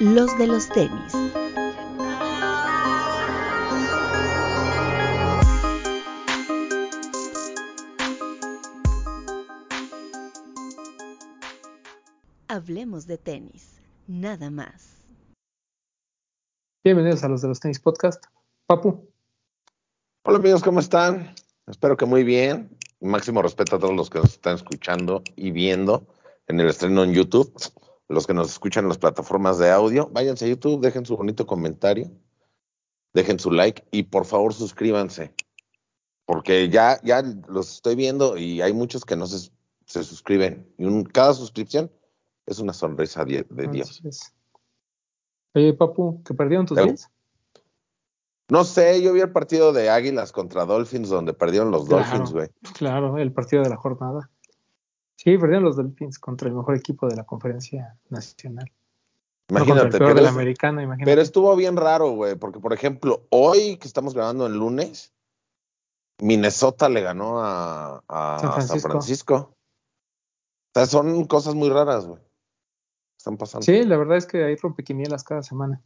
los de los tenis. Hablemos de tenis, nada más. Bienvenidos a los de los tenis podcast. Papu. Hola amigos, ¿cómo están? Espero que muy bien. Máximo respeto a todos los que nos están escuchando y viendo en el estreno en YouTube. Los que nos escuchan en las plataformas de audio, váyanse a YouTube, dejen su bonito comentario, dejen su like y por favor suscríbanse. Porque ya, ya los estoy viendo y hay muchos que no se, se suscriben. Y un, cada suscripción es una sonrisa de, de Dios. Oye, Papu, ¿que perdieron tus días? No sé, yo vi el partido de Águilas contra Dolphins donde perdieron los Claro. Dolphins, güey. Claro, el partido de la jornada. Sí, perdieron los Dolphins contra el mejor equipo de la conferencia nacional. No, Imagínate. el peor pero de la es- americana, imagínate. Pero estuvo bien raro, güey, porque por ejemplo, hoy que estamos grabando el lunes, Minnesota le ganó a, a San San, Francisco. Francisco. O sea, son cosas muy raras, güey. Están pasando. Sí, la verdad es que hay rompequinielas cada semana.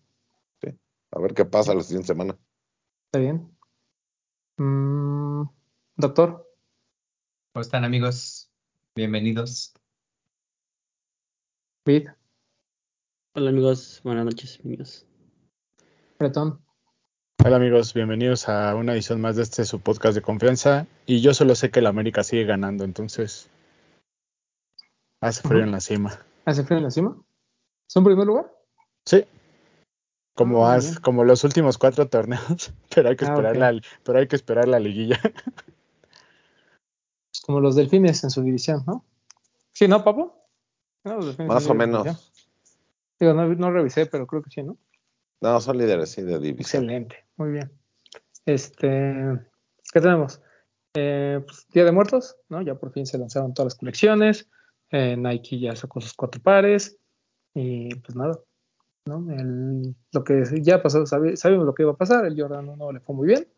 A ver qué pasa la siguiente semana. ¿Está bien? Mm, doctor, ¿Cómo están amigos? Bienvenidos. Vid, Hola amigos, buenas noches amigos. Bretón. Hola amigos, bienvenidos a una edición más de este su podcast de confianza. Y yo solo sé que el América sigue ganando, entonces hace frío en la cima. ¿Hace frío en la cima? ¿Son primer lugar? Sí, como Ah, has- como los últimos cuatro torneos, pero hay que Ah, esperar la, pero hay que esperar la liguilla. Como los delfines en su división, ¿no? Sí, ¿no, Papu? No, los delfines Más o menos. división. Digo, no, no revisé, pero creo que sí, ¿no? No, son líderes, sí, de división. Excelente, muy bien. Este, ¿qué tenemos? Eh, pues, Día de Muertos, ¿no? Ya por fin se lanzaron todas las colecciones. Eh, Nike ya sacó sus cuatro pares. Y pues nada, ¿no? El- lo que ya pasó, sabíamos lo que iba a pasar. El Jordan 1 le fue muy bien,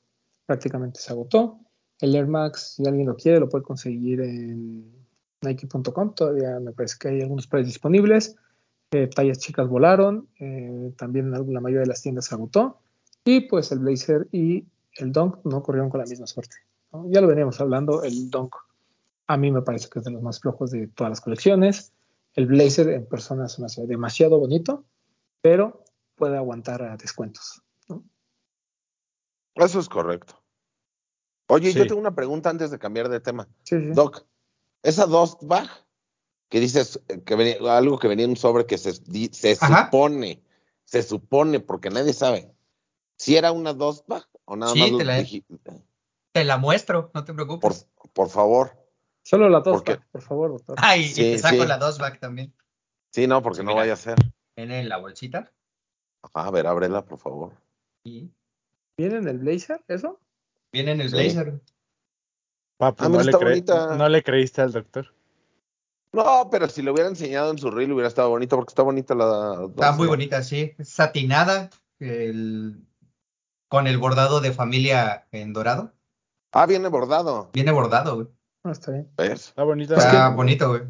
prácticamente se agotó. El Air Max, si alguien lo quiere, lo puede conseguir en Nike.com. Todavía me parece que hay algunos pares disponibles. Eh, tallas chicas volaron, eh, también la la mayoría de las tiendas se agotó. Y pues el Blazer y el Dunk no corrieron con la misma suerte. Ya lo veníamos hablando, el Dunk a mí me parece que es de los más flojos de todas las colecciones. El Blazer en persona se me hace demasiado bonito, pero puede aguantar a descuentos. Eso es correcto. Oye, yo tengo una pregunta antes de cambiar de tema. Sí, sí. Doc, esa dos bag que dices eh, que venía, algo que venía en un sobre que se, se supone, se supone, porque nadie sabe, si era una dos bag o nada Sí, más te lo la- dije- Te la muestro, no te por, preocupes. por favor. Solo la dos, ¿Por por favor, doctor. Ay, Sí, y te saco sí. la dos back también. Sí, no, porque Sí, no mira. vaya a ser. Viene la bolsita. Ajá, a ver, ábrela, por favor. Y ¿Viene en el Blazer eso? Viene en el Sí. blazer. Papu, Ah, no, le está cre- bonita. no le creíste al doctor. No, pero si lo hubiera enseñado en su reel hubiera estado bonito porque está bonita la Está muy bonita, sí. Es satinada. el- con el bordado de familia en dorado. Ah, viene bordado. Viene bordado, güey. Ah, está bien. ¿Ves? Está bonita. Está bonito, güey.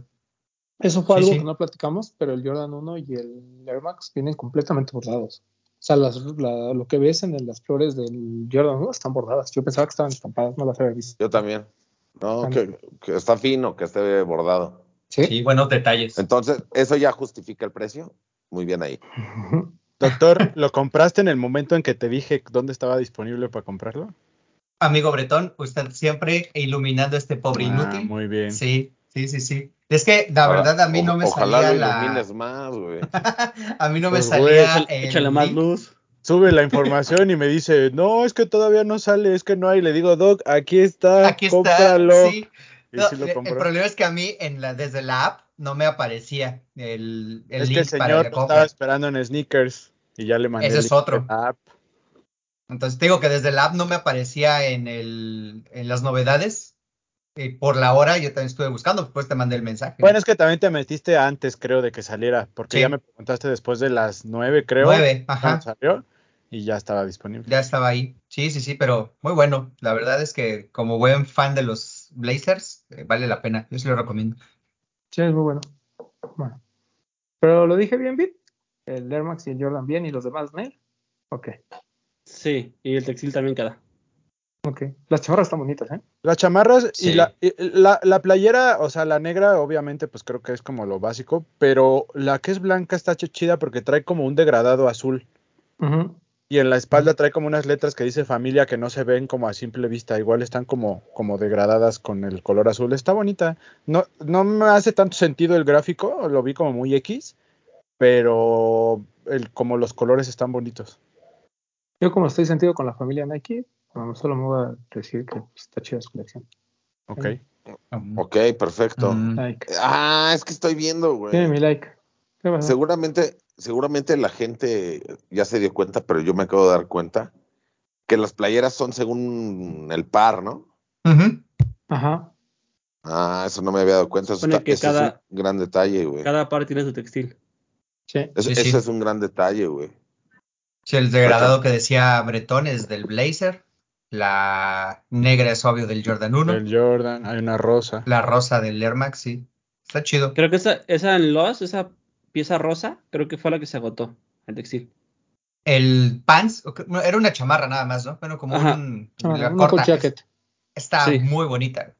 Eso fue Sí, algo sí. que no platicamos, pero el Jordan 1 y el Air Max vienen completamente bordados. O sea, las- la- lo que ves en las flores del Jordan 1 están bordadas. Yo pensaba que estaban estampadas, no las había visto. Yo también. No, Tan- que, que está fino, que esté bordado. Sí. Sí, buenos detalles. Entonces, ¿eso ya justifica el precio? Muy bien ahí. Doctor, ¿lo compraste en el momento en que te dije dónde estaba disponible para comprarlo? Amigo Bretón, usted siempre iluminando a este pobre Ah, inútil. muy bien. Sí, sí, sí, sí. Es que la Ahora, verdad a mí o- no me Ojalá salía lo la. ilumines más, güey. A mí no me Pues, salía güey, el échale más link. luz. Sube la información y me dice, no, es que todavía no sale, es que no hay. Le digo, Doc, aquí está, Aquí está, cómpralo. sí. Y No, sí lo el- el problema es que a mí en la, desde la app no me aparecía el, el es link que el para señor la lo compra. estaba esperando en sneakers y ya le mandé Ese el es otro. de la app. Entonces te digo que desde la app no me aparecía en, el, en las novedades. Y por la hora yo también estuve buscando, después te mandé el mensaje. Bueno, es que también te metiste antes, creo, de que saliera, porque Sí. ya me preguntaste después de las nueve, creo, Nueve, ajá. salió, y ya estaba disponible. Ya estaba ahí. Sí, sí, sí, pero muy bueno. La verdad es que como buen fan de los Blazers, eh, vale la pena. Yo sí lo recomiendo. Sí, es muy bueno. Bueno. Pero lo dije bien, Bit. el Air Max y el Jordan bien y los demás, ¿no? Ok, Sí, y el textil también queda. Ok. Las chamarras están bonitas, ¿eh? Las chamarras y, la, y la, la playera, o sea, la negra, obviamente, pues creo que es como lo básico, pero la que es blanca está ch- chida porque trae como un degradado azul. Y en la espalda trae como unas letras que dice familia que no se ven como a simple vista, igual están como, como degradadas con el color azul. Está bonita. No, no me hace tanto sentido el gráfico, lo vi como muy X, pero el, como los colores están bonitos. Yo como estoy sentido con la familia Nike, bueno, solo me voy a decir que está chida su colección. Ok. Um, Ok, perfecto. mm, Like. Ah, es que estoy viendo, güey. Tiene mi like. Seguramente, seguramente la gente ya se dio cuenta, pero yo me acabo de dar cuenta que las playeras son según el par, ¿no? ujú. Ajá. Ah, eso no me había dado cuenta. Eso, está- que eso es cada- un gran detalle, güey. Cada par tiene su textil. Sí. Eso, Sí, sí. eso es un gran detalle, güey. Sí, el degradado que decía Bretón es del Blazer. La negra es obvio del Jordan 1. El Jordan, hay una rosa. La rosa del Air Max, sí. Está chido. Creo que esa, esa en Lost, esa pieza rosa, creo que fue la que se agotó, el textil. El pants, era una chamarra nada más, ¿no? Bueno, como Ajá. un, Ah, la una corta. jacket. Está Sí. muy bonita.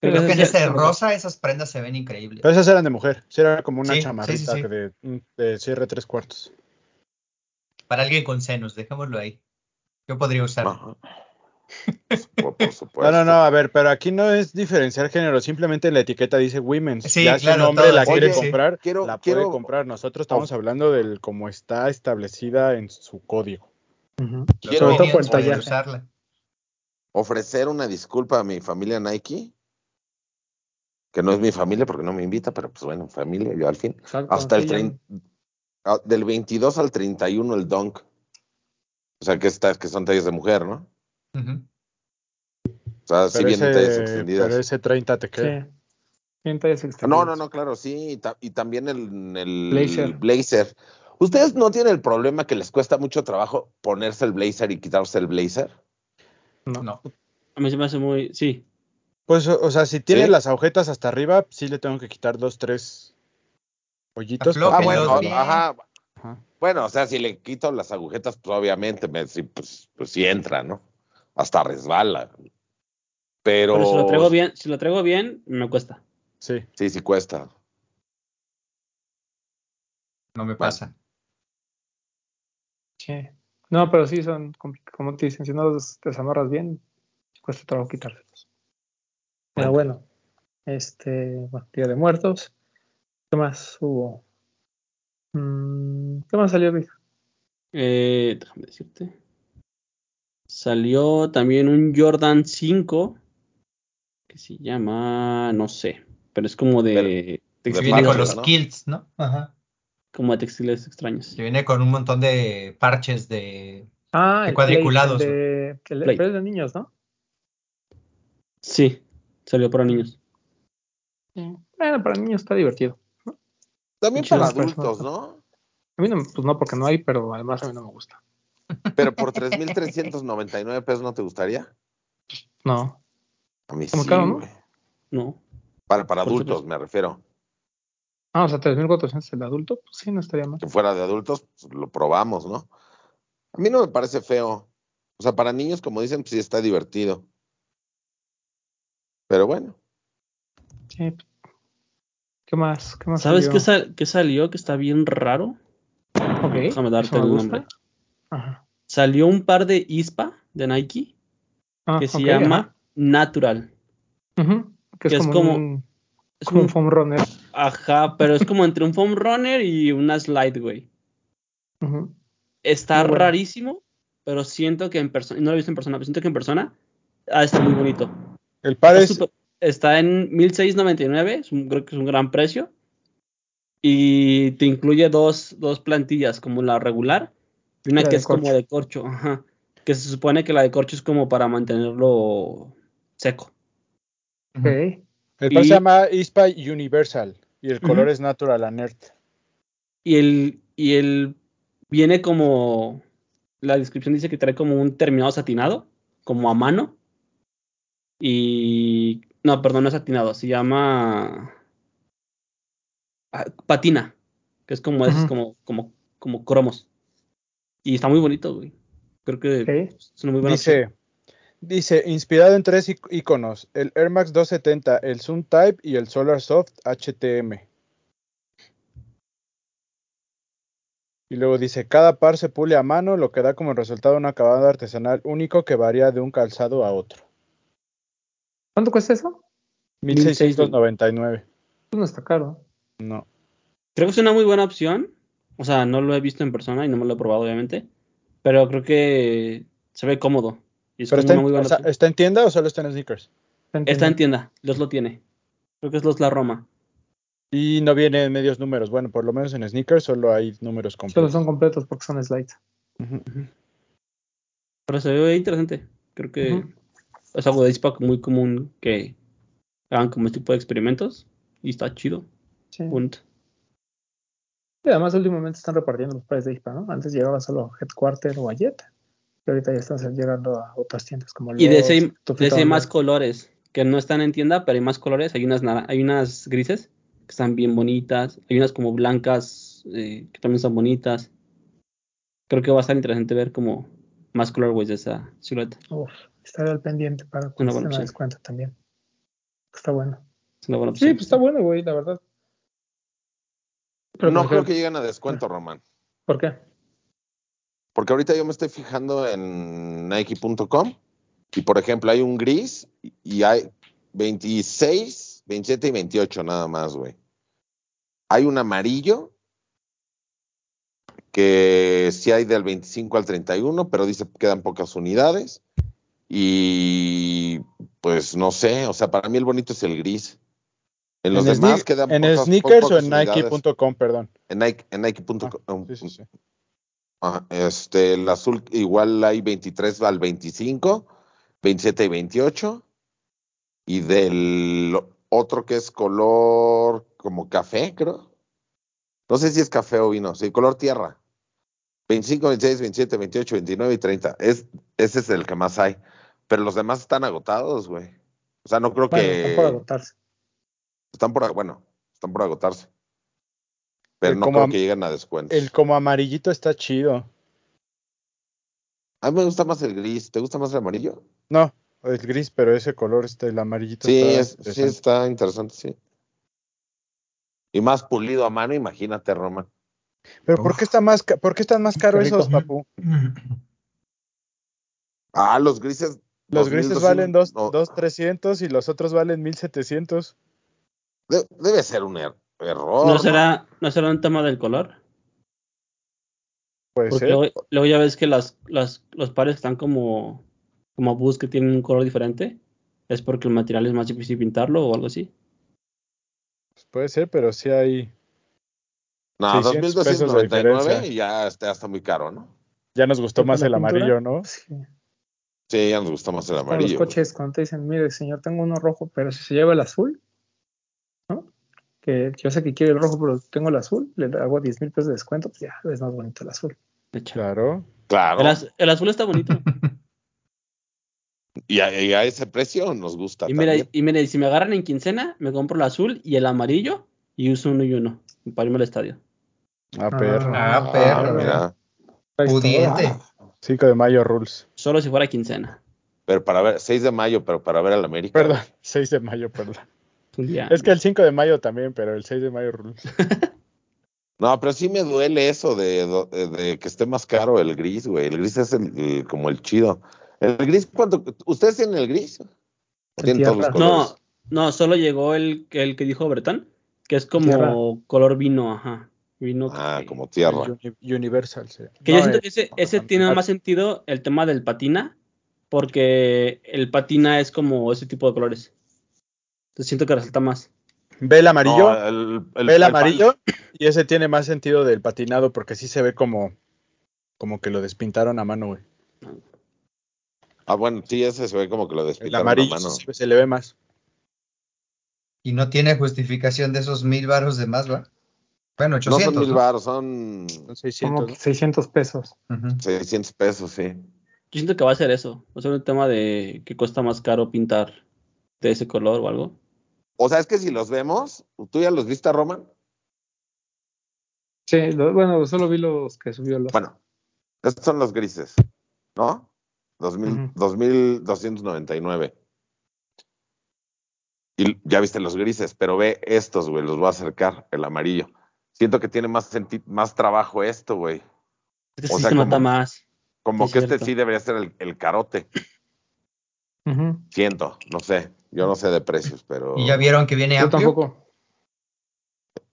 Creo Creo que en ese rosa esas prendas se ven increíbles. Pero esas eran de mujer. Sí, era como una Sí, chamarrita sí, sí. De, de cierre tres cuartos. Para alguien con senos, dejémoslo ahí. Yo podría usar. Ajá. Por, por supuesto. No, no, no, a ver, pero aquí no es diferenciar género, simplemente la etiqueta dice women's. Sí, ya si un hombre todo, la quiere comprar, Quiero- la puede comprar. Nosotros estamos hablando del cómo está establecida en su código. Quiero- usarla. ofrecer una disculpa a mi familia Nike, que no es mi familia porque no me invita, pero pues bueno, familia, yo al fin. Exacto, Hasta el sí, ya- 30, ah, del 22 al 31 el dunk. O sea, que estas que son tallas de mujer, ¿no? O sea, sí Pero, vienen tallas ese, extendidas. pero ese 30 te queda. Sí. Tallas No, extendidas. no, no, claro, sí. Y, ta- y también el, el Blazer. blazer. ¿Ustedes no tienen el problema que les cuesta mucho trabajo ponerse el blazer y quitarse el blazer? No. No. A mí se me hace muy. Sí. Pues, o o sea, si tienes ¿Sí? las agujetas hasta arriba, sí le tengo que quitar dos, tres hoyitos. Ah, bueno, bien. ajá. Ajá. Bueno, o sea, si le quito las agujetas, pues obviamente, me, sí, pues, pues sí entra, ¿no? Hasta resbala. Pero, Pero si lo traigo bien, si lo traigo bien, me cuesta. Sí. sí, sí cuesta. No me pasa. Sí. No, pero sí son, como te dicen, si no los desamarras bien, cuesta trabajo quitárselos. Pero bueno, este, bueno, Día de Muertos. ¿Qué más hubo? Mm, ¿Qué más salió, Vic? Eh, déjame decirte. Salió también un Jordan 5 que se llama, no sé, pero es como de, de Que textiles, viene con los ¿no? kilts, ¿no? Ajá. como de textiles extraños. Que viene con un montón de parches de. Ah, De el cuadriculados, el de, el de- es de niños, ¿no? Sí, salió para niños. Bueno, para niños está divertido. También para adultos, no. ¿no? A mí no, pues no, porque no hay, pero además a mí no me gusta. Pero por 3.399 pesos, ¿no te gustaría? No. A mí sí, caro, ¿no? No. Para, para adultos, supuesto. me refiero. Ah, o sea, 3.400 el adulto, pues sí, no estaría mal. Si fuera de adultos, pues, lo probamos, ¿no? A mí no me parece feo. O sea, para niños, como dicen, pues sí está divertido. Pero bueno. Sí. ¿Qué más? ¿Qué más ¿Sabes salió? qué, sal- qué salió que está bien raro? Ok, Déjame darte el gusta. nombre. Ajá. Salió un par de ISPA de Nike Ah, que se llama Natural. Que es que es como, como- un, Es como un un- foam runner. ajá, pero es como entre un foam runner y una slide, güey. Está Muy bueno. rarísimo, pero siento que en persona, no lo he visto en persona, pero siento que en persona ah, está muy bonito. El par Está, es, está en 1699, es un- creo que es un gran precio. Y te incluye dos, dos plantillas, como la regular una La que es como de corcho. Ajá. Que se supone que la de corcho es como para mantenerlo seco. Ok. el y- se llama ISPA Universal y el color es Natural Alert. Y el, y el viene como. La descripción dice que trae como un terminado satinado, como a mano. Y. No, perdón, no es satinado, se llama. ah, patina, que es como, es como, como como cromos. Y está muy bonito, güey. Creo que es una muy buena opción. Dice, dice, inspirado en tres ic- iconos, el Air Max 270, el Zoom Type y el Solar Soft HTM. Y luego dice, cada par se pule a mano, lo que da como resultado un acabado artesanal único que varía de un calzado a otro. ¿Cuánto cuesta eso? 1699. Pues no está caro. No. Creo que es una muy buena opción. O sea, no lo he visto en persona y no me lo he probado, obviamente. Pero creo que se ve cómodo. Y es Pero como está en, muy o sea. ¿está en tienda o solo está en sneakers? Está en tienda. Los lo tiene. Creo que es los La Roma. Y no viene en medios números. Bueno, por lo menos en sneakers solo hay números Solo completos. son completos porque son slides. Pero se ve interesante. Creo que es algo de Dispac muy común que hagan como este tipo de experimentos. Y está chido. Sí. Bonito. Y además últimamente están repartiendo los pares de ISPA, ¿no? Antes llegaba solo Headquarter o a Jet. Y ahorita ya están llegando a otras tiendas como Y de Lowe's, de ese hay más colores. Que no están en tienda, pero hay más colores. Hay unas, hay unas grises que están bien bonitas. Hay unas como blancas eh, que también son bonitas. Creo que va a estar interesante ver como más colorways de esa silueta. Uf, estaré al pendiente para a opción. descuento también. Está bueno. Es una buena Sí, pues está bueno, güey, la verdad. Pero no creo que lleguen a descuento, Román. ¿Por qué? Porque ahorita yo me estoy fijando en Nike.com y por ejemplo hay un gris y hay 26, 27 y 28 nada más, güey. Hay un amarillo que sí hay del 25 al 31, pero dice que quedan pocas unidades. Y pues no sé, o sea, para mí el bonito es el gris. En los ¿En, demás quedan en pocas- sneakers o pocas en unidades. Nike.com, perdón. En Nike, en Nike.com. Sí, sí, sí. Ah, este, el azul igual hay 23 al 25, 27 y 28. Y del otro que es color como café, creo. No sé si es café o vino, sí, color tierra. 25, 26, 27, 28, 29 y 30. Es, ese es el que más hay. Pero los demás están agotados, güey. O sea, no creo Bueno, que. están por agotarse. Están por, bueno, están por agotarse. Pero El no como creo que lleguen a descuentos. El como amarillito está chido. A mí me gusta más el gris. ¿Te gusta más el amarillo? No, el gris, pero ese color, este, el amarillito Sí, está es- sí interesante. está interesante, sí. Y más pulido a mano, imagínate, Roman. Pero ¿por qué está más por qué están más caros esos, papu? Ah, los grises. Los 2200, grises valen dos, no, dos 300 y los otros valen 1700. De- debe ser un er- error. ¿No ¿no? será, ¿No será un tema del color? Puede Porque ser. luego, luego ya ves que las, las, los pares están como, como bus que tienen un color diferente. ¿Es porque el material es más difícil pintarlo o algo así? Puede ser, pero sí hay. No, 600 pesos de 2299 diferencia. y ya está, está muy caro, ¿no? Ya nos gustó ¿Y más el pintura? amarillo, ¿no? Sí. Sí, ya nos gusta más el Como los amarillo. coches, cuando te dicen, mire, señor, tengo uno rojo, pero si se lleva el azul. Que yo sé que quiere el rojo, pero tengo el azul, le hago 10 mil pesos de descuento, pues ya es más bonito el azul. Claro. Claro. El, az- el azul está bonito. Y a, y a ese precio nos gusta y mira, también. y mira, y si me agarran en quincena, me compro el azul y el amarillo y uso uno y uno para irme al estadio. Ah, perro. Ah, perro. mira. Pudiente. 5 de mayo rules. Solo si fuera quincena. Pero para ver, 6 de mayo, pero para ver al América. Perdón, 6 de mayo, perdón. Un día. Es que el 5 de mayo también, pero el 6 de mayo rules. No, pero sí me duele eso de, de- de que esté más caro el gris, güey. El gris es el, el- como el chido. El gris, ¿cuánto? ¿Ustedes tienen el gris? No, no, solo llegó el, el que dijo Bretón, que es como Tierra. color vino, ajá. Vino Ah, que- como tierra. Universal, sí. Que No, yo siento que ese, ese tiene más sentido el tema del patina, porque el patina es como ese tipo de colores. Entonces siento que resalta más. Ve el amarillo, No, el, el- ve el el amarillo y ese tiene más sentido del patinado porque sí se ve como, como que lo despintaron a mano, güey. Ah, bueno, sí, ese se ve como que lo El despintaron a amarillo mano. sí se, se le ve más. Y no tiene justificación de esos mil baros de más, ¿va? Bueno, No 800. son mil ¿no? baros, son Son 600. Como ¿no? 600 pesos. Ujú. 600 pesos, sí. Yo siento que va a ser eso. Va a ser un tema de que cuesta más caro pintar de ese color o algo. O sea, es que si los vemos, ¿tú ya los viste, Roman? Sí, lo- bueno, solo vi los que subió los. Bueno, estos son los grises, ¿no? 2000, Ujú. 2299. Y ya viste los grises, pero ve estos, güey, los voy a acercar, el amarillo. Siento que tiene más senti- más trabajo esto, güey. Es que O sí sea, se nota más. Como Sí, que este sí debería ser el, el carote. Siento, no sé. Yo no sé de precios, pero. Y ya vieron que viene Yo amplio. tampoco.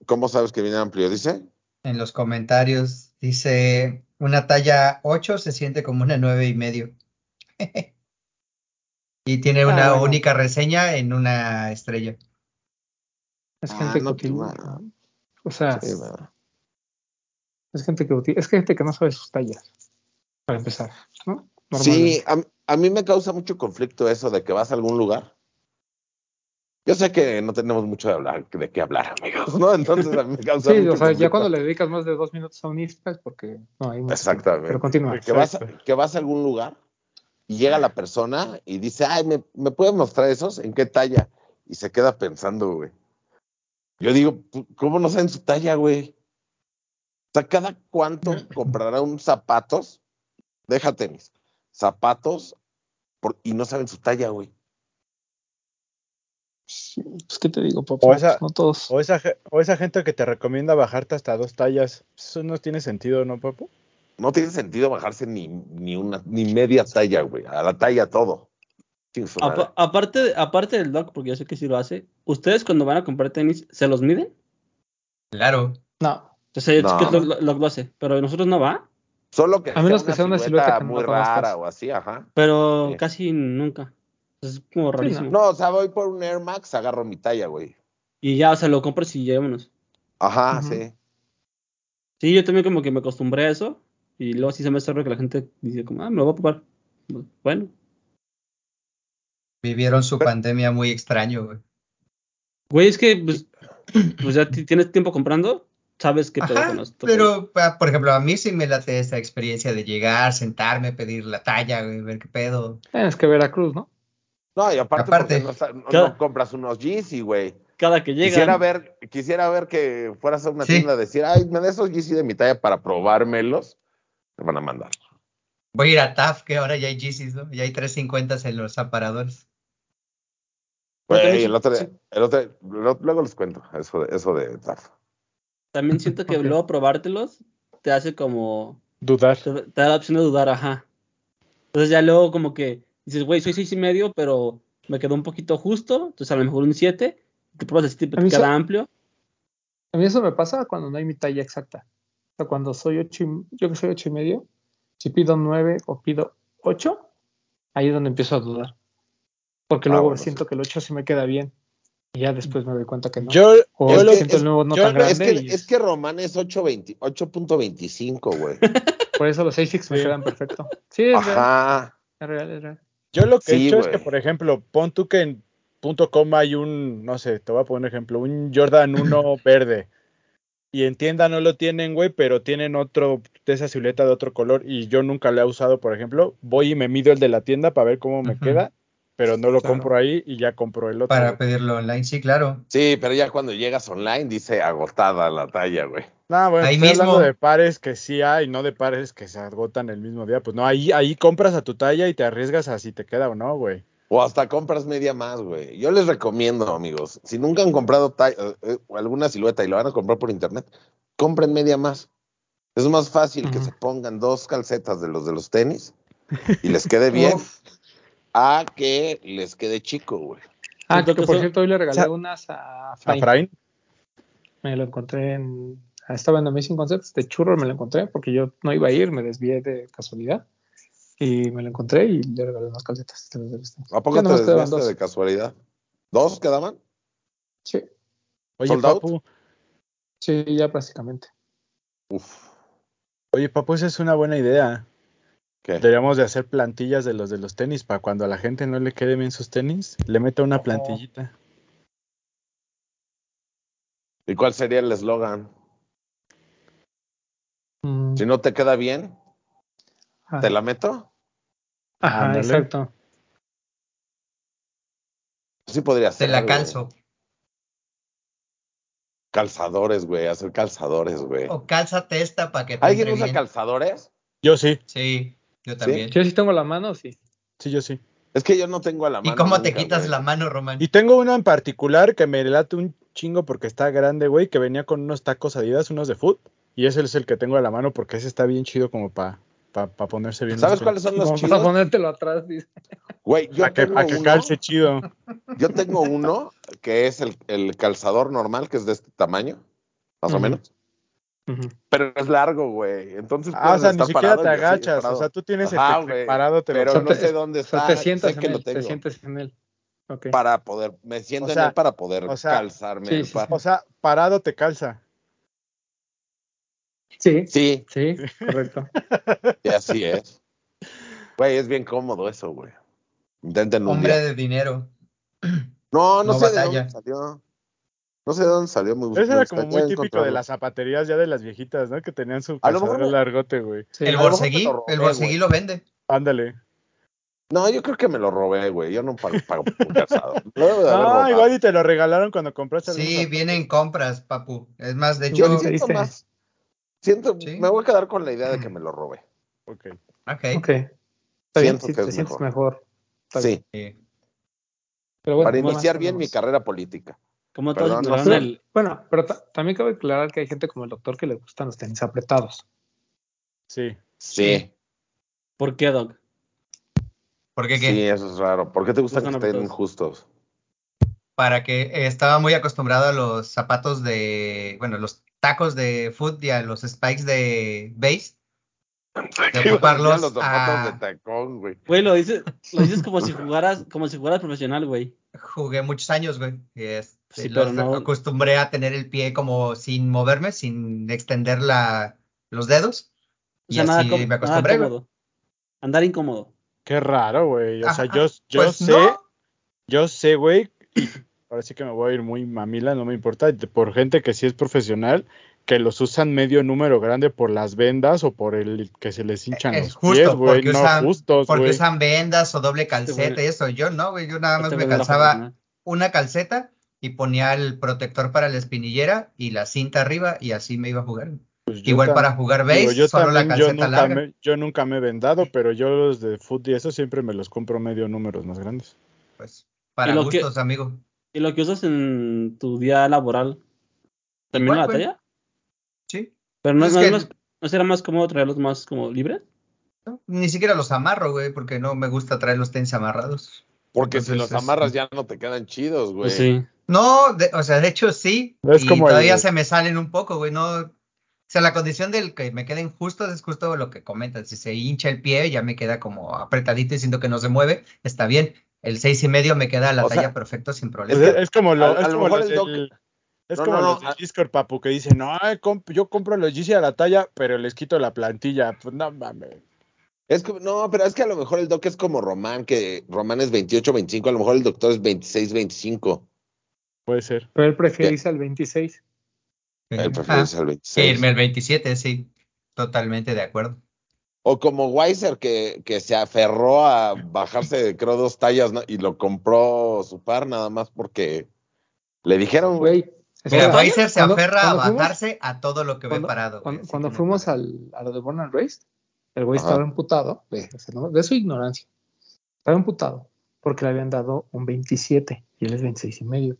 ¿Cómo sabes que viene amplio? Dice. En los comentarios dice una talla 8 se siente como una nueve y medio. y tiene Ah, una bueno. única reseña en una estrella. Es Ah, gente no, que. O sea, Sí, no. es gente que. Es gente que no sabe sus tallas. Para empezar, ¿no? Sí, a, a mí me causa mucho conflicto eso de que vas a algún lugar. Yo sé que no tenemos mucho de hablar, de qué hablar, amigos, ¿no? Entonces a mí me causa Sí, mucho o sea, ya cuando le dedicas más de dos minutos a un ISPA es porque no hay mucho Exactamente. Pero continúa. Que vas, a, que vas a algún lugar y llega la persona y dice, ay, ¿me, ¿me puede mostrar esos? ¿En qué talla? Y se queda pensando, güey. Yo digo, ¿cómo no saben su talla, güey? O sea, ¿cada cuánto comprará un zapatos? Deja tenis. Zapatos por- y no saben su talla, güey. Pues, ¿qué te digo, papá? O esa- Pues, no todos. O esa, ge- o esa gente que te recomienda bajarte hasta dos tallas. Eso no tiene sentido, ¿no, papu? No tiene sentido bajarse ni, ni una, ni media talla, güey. A la talla todo. Apa- aparte, aparte del doc, porque yo sé que sí lo hace, ¿ustedes cuando van a comprar tenis se los miden? Claro. No. O sea, No. es que lo, lo- lo hace, pero nosotros no va, Solo que A menos que sea una silueta muy rara o así, ajá. pero Sí. casi nunca. Es como rarísimo. No, o sea, voy por un Air Max, agarro mi talla, güey. Y ya, o sea, lo compras y llevémonos. Ajá, sí. Sí, yo también como que me acostumbré a eso. Y luego sí se me hace raro que la gente dice como, ah, me lo voy a comprar. Bueno, Vivieron su pandemia muy extraño, güey. güey, es que pues, pues ya ti- tienes tiempo comprando, sabes qué pedo Ajá, con esto. pero, pa- por ejemplo, a mí sí me late esa experiencia de llegar, sentarme, pedir la talla, güey, ver qué pedo. Tienes que Veracruz, ¿no? No, y aparte, Aparte. porque no, está- no- Cada- no compras unos Yeezy, güey. Cada que llega. Quisiera ver, quisiera ver que fueras a una Sí. tienda a decir, ay, me da esos Yeezy de mi talla para probármelos. Te van a mandar. Voy a ir a TAF, que ahora ya hay Yeezys, ¿no? Ya hay 350 en los aparadores. Pero Güey, el otro, el otro, luego les cuento eso de, eso de TAF. También siento que luego probártelos te hace como. Dudar. Te, te da la opción de dudar, ajá. Entonces ya luego como que dices, güey, soy seis y medio, pero me quedó un poquito justo. Entonces a lo mejor un 7. Te pruebas así, te A mí queda eso- amplio. A mí eso me pasa cuando no hay mi talla exacta. O sea, cuando soy ocho, y- yo que soy ocho y medio, si pido nueve o pido ocho, ahí es donde empiezo a dudar. Porque Ah, luego bueno, siento que el ocho sí me queda bien. Y ya después me doy cuenta que no. Yo, o yo lo siento el nuevo no yo tan Es grande que, y es que Román es 8.20 8.25, güey. por eso los Asics me Sí. quedan perfecto. Sí, es real, Ajá. es real, es real. Yo lo que Sí, he hecho es que, por ejemplo, pon tú que en punto .com hay un, no sé, te voy a poner un ejemplo, un Jordan 1 verde. Y en tienda no lo tienen, güey, pero tienen otro de esa silueta de otro color y yo nunca lo he usado, por ejemplo. Voy y me mido el de la tienda para ver cómo me queda, pero no lo Claro. compro ahí y ya compro el otro. Para pedirlo online, sí, claro. Sí, pero ya cuando llegas online dice agotada la talla, güey. No, bueno, Ahí estoy mismo. hablando de pares que sí hay, no de pares que se agotan el mismo día. Pues no, ahí, ahí compras a tu talla y te arriesgas a si te queda o no, güey. O hasta compras media más, güey. Yo les recomiendo, amigos, si nunca han comprado talla- eh, eh, alguna silueta y lo van a comprar por internet, compren media más. Es más fácil que se pongan dos calcetas de los de los tenis y les quede bien a que les quede chico, güey. Ah, que por cierto, hoy le regalé o sea, unas a ¿A Frain. Frain? Me lo encontré en. Estaba en Amazing Concepts de churro, me lo encontré porque yo no iba a ir, me desvié de casualidad. Y me lo encontré y le regalé unas calcetas. ¿A poco Ya te desviaste dos. de casualidad? ¿Dos quedaban? Sí, Oye, ¿Sold out? papu, sí, ya prácticamente. Uf. oye, papu, esa es una buena idea. ¿Qué? Deberíamos de hacer plantillas de los de los tenis para cuando a la gente no le quede bien sus tenis, le meta una plantillita. ¿Y cuál sería el eslogan? Mm, Si no te queda bien, ah, ¿te la meto? Ajá, Ándale. exacto. Sí podría Te ser. la güey. calzo. calzadores, güey, hacer calzadores, güey. O cálzate esta para que te ¿Alguien usa bien. calzadores? Yo sí, Sí, yo también. Yo sí tengo la mano, sí. sí, yo sí. Es que yo no tengo a la mano. ¿Y cómo te quitas güey. la mano, Román? Y tengo uno en particular que me late un chingo porque está grande, güey, que venía con unos tacos adidas, unos de foot. Y ese es el que tengo a la mano porque ese está bien chido como para pa, pa ponerse bien. ¿Sabes cuáles son los Vamos a chidos? ponértelo atrás, dice. Güey, yo Para que, tengo pa' que uno, calce chido. yo tengo uno que es el, el calzador normal, que es de este tamaño, más o menos. Pero es largo, güey. Entonces Ah, o sea, ni siquiera te agachas. O sea, tú tienes Ajá, el que parado, te Pero no sé dónde O sea, está. te sientas sé en que lo él, te tengo. sientes en él. Para poder, me siento O en él para poder o sea, calzarme sí, el sí, par. O sea, parado te calza. Sí, Sí, sí, correcto. y así es. Güey, es bien cómodo eso, güey. Intenten un Hombre día. de dinero. No, no, no sé de dónde salió. No sé de dónde salió. Me, Eso era como muy típico de las zapaterías ya de las viejitas, ¿no? Que tenían su A lo mejor me- largote, güey. Sí. el borseguí, me lo robé, el borseguí lo vende. Ándale. No, yo creo que me lo robé, güey. Yo no pago, pago por un calzado. Haber Ah, igual y te lo regalaron cuando compraste Sí, vienen compras, papu. Es más, de Yo hecho, Yo siento más. Siento, Sí. me voy a quedar con la idea de que me lo robé. Ok. ok. Ok. Está bien, Siento sí, que te es sientes mejor. Está bien. Sí, Sí. Pero bueno, para ¿qué más iniciar bien mi carrera política. Como todos no Sí, el. Bueno, pero ta- también cabe aclarar que hay gente como el doctor que le gustan los tenis apretados. Sí. Sí, ¿Por qué, Doc? ¿Por qué sí, qué? eso es raro. ¿Por qué te gustan que estén apretados. justos? Para que eh, estaba muy acostumbrado a los zapatos de, bueno, los tacos de foot y a los spikes de base. De ocuparlos los zapatos a- de tacón, güey. Güey, lo dices, lo dices como si jugaras, como si fueras profesional, güey. Jugué muchos años, güey. y, Sí, los pero no- acostumbré a tener el pie como sin moverme, sin extender la, los dedos. O Y sea, nada, así com- me nada acostumbré. Andar incómodo. Qué raro, güey. O sea, Ajá, yo, yo pues sé, no. yo sé, güey. Ahora sí que me voy a ir muy mamila, no me importa. Por gente que sí es profesional, que los usan medio número grande por las vendas o por el que se les hinchan Es los justo, pies, güey. porque No usan- justos, Porque usan vendas o doble calceta güey- y eso. Yo no, güey. Yo nada más Este me calzaba una calceta y ponía el protector para la espinillera y la cinta arriba y así me iba a jugar. Pues Igual para jugar base, digo, yo solo la también, yo calceta nunca, larga. me, yo nunca me he vendado, pero yo los de foot y eso siempre me los compro medio números más grandes. Pues para lo que- gustos, amigo. ¿Y lo que usas en tu día laboral? ¿También la güey. talla? Sí. Pero no, Es no, que- no es- ¿no será más cómodo traerlos más como libres? ¿no? Ni siquiera los amarro, güey, porque no me gusta traer los tenis amarrados. Porque si los amarras ya no te quedan chidos, güey. Pues sí. No, de- o sea, de hecho sí. Es y como el- todavía se me salen un poco, güey. No, o sea, la condición del que me queden justos es justo lo que comentas. Si se hincha el pie, ya me queda como apretadito y siento que no se mueve, está bien. El seis y medio me queda a la O sea, talla perfecto sin Pues problema. es, es como, lo, a- a es lo como mejor los el es No, como no, los no, de a- Discord, papu, que dicen, no, comp- yo compro los Yeezy a la talla, pero les quito la plantilla. Pues no mames. Es que, no, pero es que a lo mejor el doc es como Román, que Román es 28, 25, a lo mejor el doctor es 26, 25. Puede ser. Pero él prefiere irse al 26. Él prefiere Ah, irse al que 26. irme al 27, sí. Totalmente de acuerdo. O como Weiser, que, que se aferró a bajarse, creo, dos tallas ¿no? y lo compró su par nada más porque le dijeron, güey. Mira, Weiser se cuando- aferra a fuimos- bajarse a todo lo que ve parado. cuando- fuimos al, a lo de Born and Raised, el güey Ajá. estaba emputado, de, su ignorancia. Estaba emputado porque le habían dado un 27 y él es 26 y medio.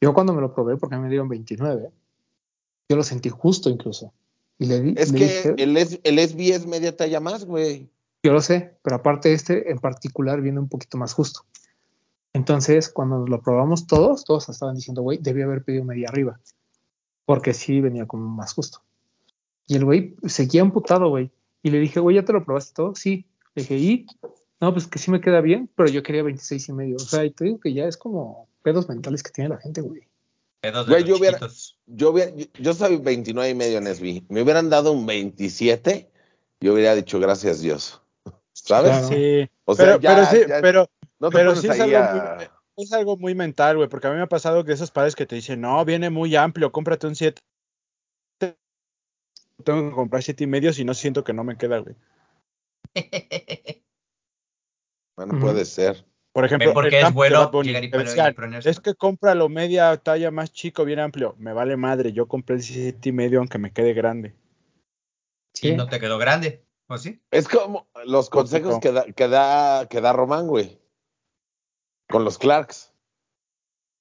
Yo cuando me lo probé, porque a mí me dieron 29, yo lo sentí justo incluso. Y le, di- Es le que dije, el, es, el SB es media talla más, güey. yo lo sé, pero aparte este en particular viene un poquito más justo. Entonces, cuando nos lo probamos todos, todos estaban diciendo, güey, debía haber pedido media arriba, porque sí venía como más justo. Y el güey seguía emputado, güey. Y le dije, güey, ¿ya te lo probaste todo? Sí. Le dije, ¿y? No, pues que sí me queda bien, pero yo quería 26 y medio. O sea, y te digo que ya es como pedos mentales que tiene la gente, güey. Pedos de Güey, los yo hubiera-. Yo, hubiera- yo, yo soy 29 y medio en SB. Me hubieran dado un 27, yo hubiera dicho gracias Dios. ¿Sabes? Claro. Sí. O sea, pero, ya- pero sí, ya- pero, No te pero sí es algo, a- muy, es algo muy mental, güey, porque a mí me ha pasado que esos padres que te dicen, no, viene muy amplio, cómprate un 7. Tengo que comprar siete y medio si no siento que no me queda, güey. Bueno, puede ser. Por ejemplo, porque es camp de bueno Bad Bunny, llegar y te poner- decían, y ponerse. es que cómpralo media talla más chico, bien amplio. Me vale madre, yo compré el 17 y medio aunque me quede grande. Y no te quedó grande, ¿o sí? Es como los consejos que da, que da, que da Román, güey. Con los Clarks.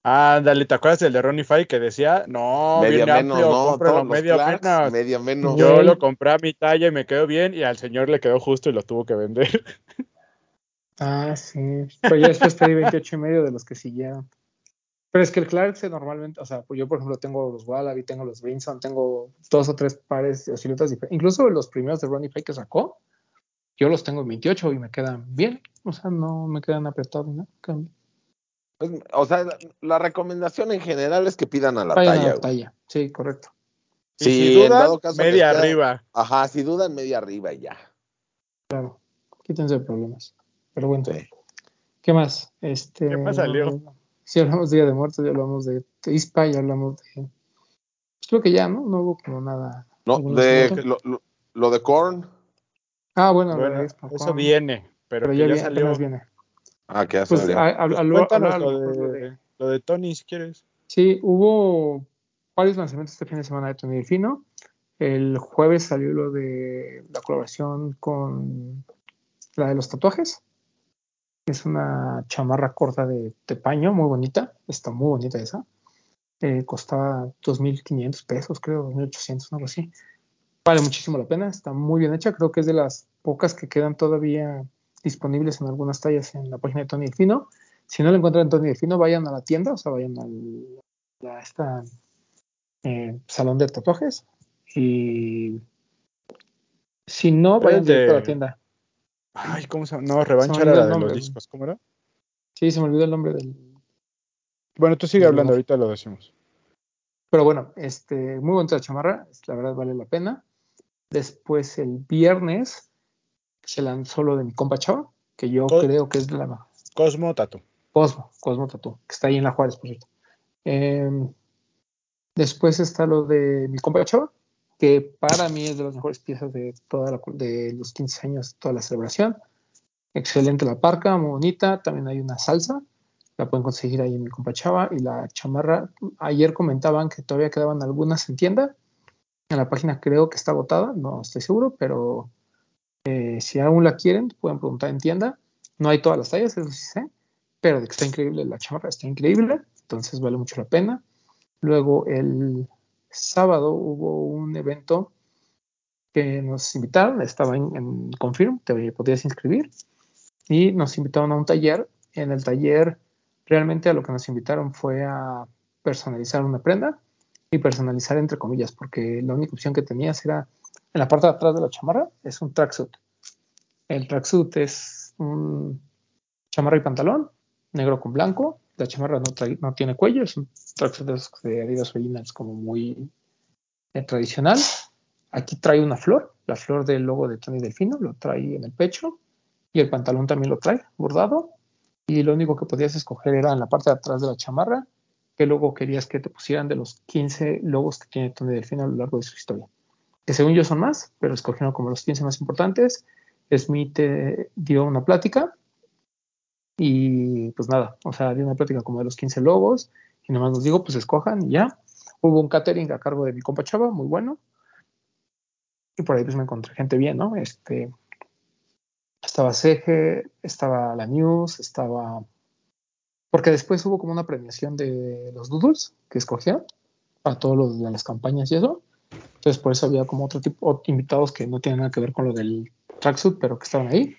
Ándale, ¿te acuerdas del de Ronnie Fay que decía, no, media bien menos, amplio, no, cómpralo todos los media Clarks, menos. media menos. Yo lo compré a mi talla y me quedó bien y al señor le quedó justo y lo tuvo que vender. Ah, sí. Pero ya después pedí 28 y medio de los que siguieron. Pero es que el Clark normalmente, o sea, pues yo por ejemplo tengo los Wallaby, tengo los Brinson, tengo dos o tres pares de siluetas diferentes. Incluso los primeros de Ronnie Fay que sacó, yo los tengo en 28 y me quedan bien. O sea, no me quedan apretados, ¿no? Quedan- Pues, o sea, la, recomendación en general es que pidan a la vayan a talla, la güey. talla. Sí, correcto. Sí, si en dudan, dado caso les media queda- arriba. Ajá, si dudan, media arriba y ya. Claro. Quítense de problemas. Pero bueno, Sí. ¿qué más? Este, ¿Qué más salió? Si hablamos de Día de Muertos, ya hablamos de ISPA, ya hablamos de. pues creo que ya, ¿no? No hubo como nada. No, de lo, lo, lo de Korn. Ah, bueno, lo Bueno, de ISPA, eso viene, pero, Pero que ya, ya viene, salió. apenas viene. Ah, que ya Pues, salió. a- a- Pues habló- cuéntanos hablaba a lo de, lo de Tony, si quieres. Sí, hubo varios lanzamientos este fin de semana de Tony Delfino. El jueves salió lo de la colaboración con la de los tatuajes. Es una chamarra corta de, de paño, muy bonita. Está muy bonita esa. Eh, costaba 2.500 pesos, creo, 2.800, algo así. Vale muchísimo la pena, está muy bien hecha. Creo que es de las pocas que quedan todavía disponibles en algunas tallas en la página de Tony Delfino. Si no lo encuentran en Tony Delfino, vayan a la tienda, o sea, vayan al a esta eh, salón de tatuajes y si no, vayan de- a la tienda. Ay, ¿cómo se llama? No, revancha era la de los discos, ¿cómo era? Sí, se me olvidó el nombre del, Bueno, tú sigue hablando, ahorita lo decimos. Pero bueno, este, muy bonita la chamarra, la verdad vale la pena. Después el viernes se lanzó lo de mi compa Chava, que yo Co- creo que es la Cosmo Tato. Cosmo, Cosmo Tattoo, que está ahí en la Juárez, por cierto. Em, después está lo de mi compa Chava, que para mí es de las mejores piezas de toda la, de los 15 años, toda la celebración. Excelente la parca, muy bonita. También hay una salsa, la pueden conseguir ahí en mi compa Chava. Y la chamarra, ayer comentaban que todavía quedaban algunas en tienda. En la página creo que está agotada, no estoy seguro, pero eh, si aún la quieren, pueden preguntar en tienda. No hay todas las tallas, eso sí sé, pero está increíble la chamarra, está increíble, entonces vale mucho la pena. Luego el sábado hubo un evento que nos invitaron, estaba en, en Confirm, te podías inscribir, y nos invitaron a un taller. En el taller realmente a lo que nos invitaron fue a personalizar una prenda y personalizar entre comillas, porque la única opción que tenías era en la parte de atrás de la chamarra, es un tracksuit. El tracksuit es un chamarra y pantalón, negro con blanco. La chamarra no, trae- no tiene cuello, es un tracksuit de, Adidas Originals como muy eh, tradicional. Aquí trae una flor, la flor del logo de Tony Delfino, lo trae en el pecho y el pantalón también lo trae bordado. Y lo único que podías escoger era en la parte de atrás de la chamarra qué logo querías que te pusieran de los 15 logos que tiene Tony Delfino a lo largo de su historia. Que según yo son más, pero escogieron como los 15 más importantes. Smith eh, dio una plática y pues nada, o sea, dio una plática como de los 15 logos y nomás nos digo, pues escojan y ya. Hubo un catering a cargo de mi compa Chava, muy bueno. Y por ahí pues me encontré gente bien, ¿no? Este, estaba Sege, estaba la News, estaba... Porque después hubo como una premiación de los doodles que escogieron para todos los de las campañas y eso. Entonces por eso había como otro tipo invitados que no tienen nada que ver con lo del tracksuit, pero que estaban ahí.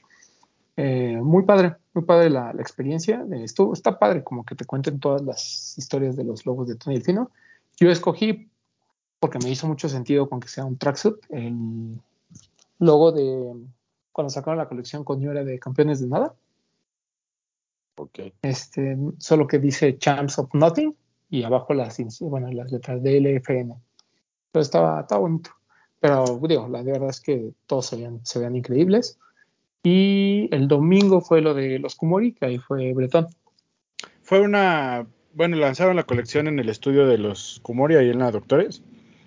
Eh, muy padre, muy padre la, la experiencia. Eh, estuvo, está padre como que te cuenten todas las historias de los logos de Tony Delfino. Yo escogí, porque me hizo mucho sentido con que sea un tracksuit, el logo de cuando sacaron la colección con era de campeones de nada. Este, solo que dice Champs of Nothing y abajo las, bueno, las letras de LFN. Pero estaba, estaba bonito. Pero digo, la verdad es que todos se veían, se veían increíbles. Y el domingo fue lo de los Kumori, que ahí fue Bretón. Fue una, bueno, lanzaron la colección en el estudio de los Kumori ahí en la Doctores.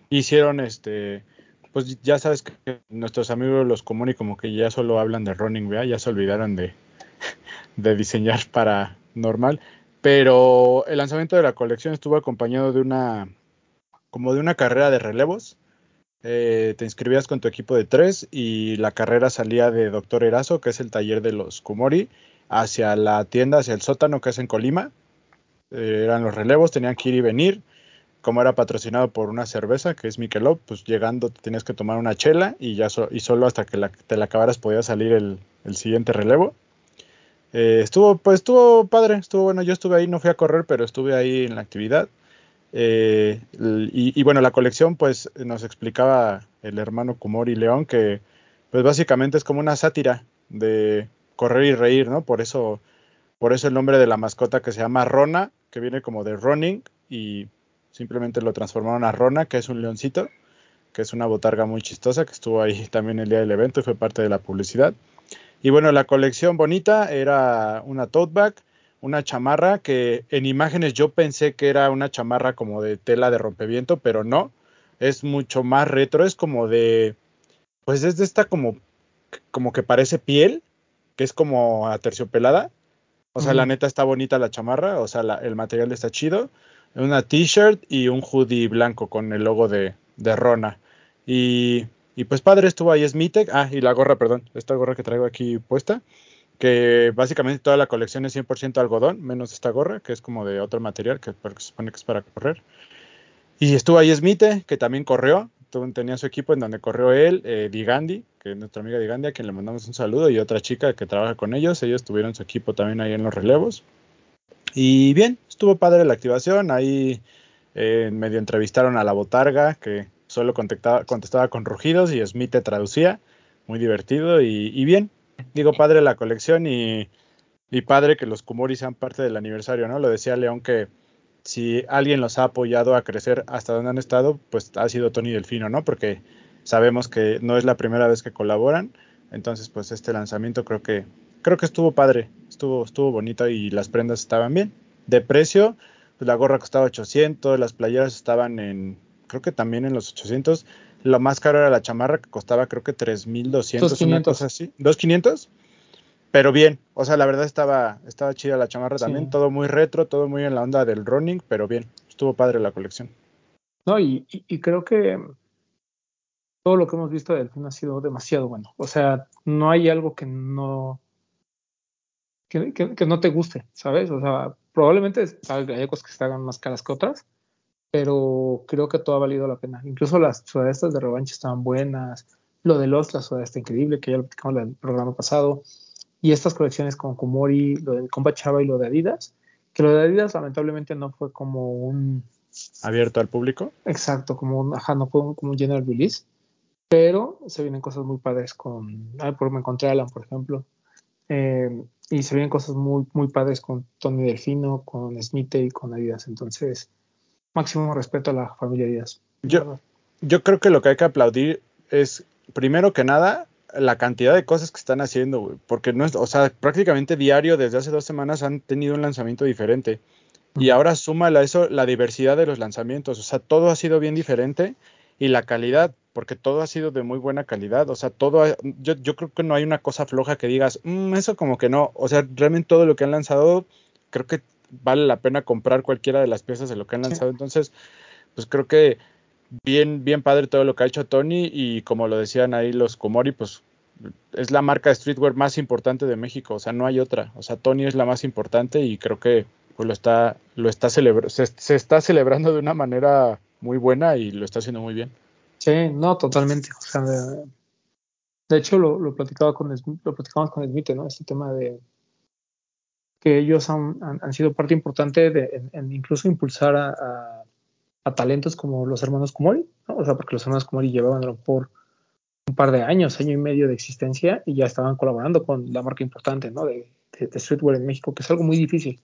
Hicieron este, pues ya sabes que nuestros amigos los Kumori como que ya solo hablan de running, ¿verdad? Ya se olvidaron de, de diseñar para normal. Pero el lanzamiento de la colección estuvo acompañado de una, como de una carrera de relevos. Eh, te inscribías con tu equipo de tres y la carrera salía de Doctor Erazo, que es el taller de los Kumori, hacia la tienda, hacia el sótano, que es en Colima. Eh, eran los relevos, tenían que ir y venir. Como era patrocinado por una cerveza, que es Michelob, pues llegando te tenías que tomar una chela y ya y solo hasta que te la acabaras podía salir el, el siguiente relevo. Eh, estuvo, pues estuvo padre, estuvo bueno. Yo estuve ahí, no fui a correr, pero estuve ahí en la actividad. Eh, y, y bueno, la colección, pues nos explicaba el hermano Kumori León que, pues básicamente es como una sátira de correr y reír, ¿no? Por eso, por eso el nombre de la mascota que se llama Rona, que viene como de running y simplemente lo transformaron a Rona, que es un leoncito, que es una botarga muy chistosa, que estuvo ahí también el día del evento y fue parte de la publicidad. Y bueno, la colección bonita era una tote bag, una chamarra que en imágenes yo pensé que era una chamarra como de tela de rompeviento, pero no, es mucho más retro, es como de, pues es de esta como, como que parece piel, que es como aterciopelada. O sea, la neta está bonita la chamarra, o sea, la- el material está chido. Una t-shirt y un hoodie blanco con el logo de, de Rona. Y, y pues padre, estuvo ahí Smitek. Ah, y la gorra, perdón, esta gorra que traigo aquí puesta. Que básicamente toda la colección es 100% algodón, menos esta gorra, que es como de otro material, que se supone que es para correr. Y estuvo ahí Smite, que también corrió. Tenía su equipo en donde corrió él, eh, Digandi, que es nuestra amiga Digandi, a quien le mandamos un saludo, y otra chica que trabaja con ellos. Ellos tuvieron su equipo también ahí en los relevos. Y bien, estuvo padre la activación. Ahí eh, medio entrevistaron a la botarga, que solo contestaba, contestaba con rugidos y Smith traducía. Muy divertido y bien. Digo, padre la colección y, y padre que los Kumori sean parte del aniversario, ¿no? Lo decía León que si alguien los ha apoyado a crecer hasta donde han estado, pues ha sido Tony Delfino, ¿no? Porque sabemos que no es la primera vez que colaboran. Entonces, pues este lanzamiento creo que creo que estuvo padre, estuvo estuvo bonito y las prendas estaban bien. De precio, pues la gorra costaba 800, las playeras estaban en creo que también en los 800. Lo más caro era la chamarra que costaba creo que 3200, una 2500. cosa así. 2500. Pero bien, o sea, la verdad estaba estaba chida la chamarra Sí. también, todo muy retro, todo muy en la onda del running, pero bien, estuvo padre la colección. No, y, y- y creo que todo lo que hemos visto de Delfín ha sido demasiado bueno. O sea, no hay algo que no que, que- que no te guste, ¿sabes? O sea, probablemente hay hay cosas que se hagan más caras que otras, pero creo que todo ha valido la pena. Incluso las sudadestas de revancha estaban buenas. Lo de los, la sudadesta está increíble, que ya lo platicamos en el programa pasado. Y estas colecciones con Komori, lo de Comba Chava y lo de Adidas, que lo de Adidas lamentablemente no fue como un Abierto al público. Exacto, como un, ajá, no fue un- como un general release, pero se vienen cosas muy padres con, ay, por me encontré a Alan, por ejemplo, eh, y se vienen cosas muy, muy padres con Tony Delfino, con Smith y con Adidas, entonces, máximo respeto a la familia Adidas. Yo, yo creo que lo que hay que aplaudir es, primero que nada, la cantidad de cosas que están haciendo, güey, porque no es, o sea, prácticamente diario desde hace dos semanas han tenido un lanzamiento diferente. Y ahora súmale a eso la diversidad de los lanzamientos, o sea, todo ha sido bien diferente y la calidad, porque todo ha sido de muy buena calidad, o sea, todo, ha- yo, yo creo que no hay una cosa floja que digas, "Mm, eso como que no, o sea, realmente todo lo que han lanzado, creo que vale la pena comprar cualquiera de las piezas de lo que han lanzado, entonces, pues creo que bien, bien padre todo lo que ha hecho Tony y como lo decían ahí los Komori, pues es la marca de streetwear más importante de México, o sea, no hay otra, o sea, Tony es la más importante y creo que pues lo está, lo está celebra se, se está celebrando de una manera muy buena y lo está haciendo muy bien. Sí, no, totalmente. O sea, de, de hecho, lo, lo platicaba con lo platicamos con Smith, ¿no? Este tema de que ellos han, han- han sido parte importante de, en, en incluso impulsar a, a- a talentos como los hermanos Kumori, ¿no? O sea, porque los hermanos Kumori llevaban por un par de años, año y medio de existencia y ya estaban colaborando con la marca importante, ¿no? De, de- de streetwear en México, que es algo muy difícil.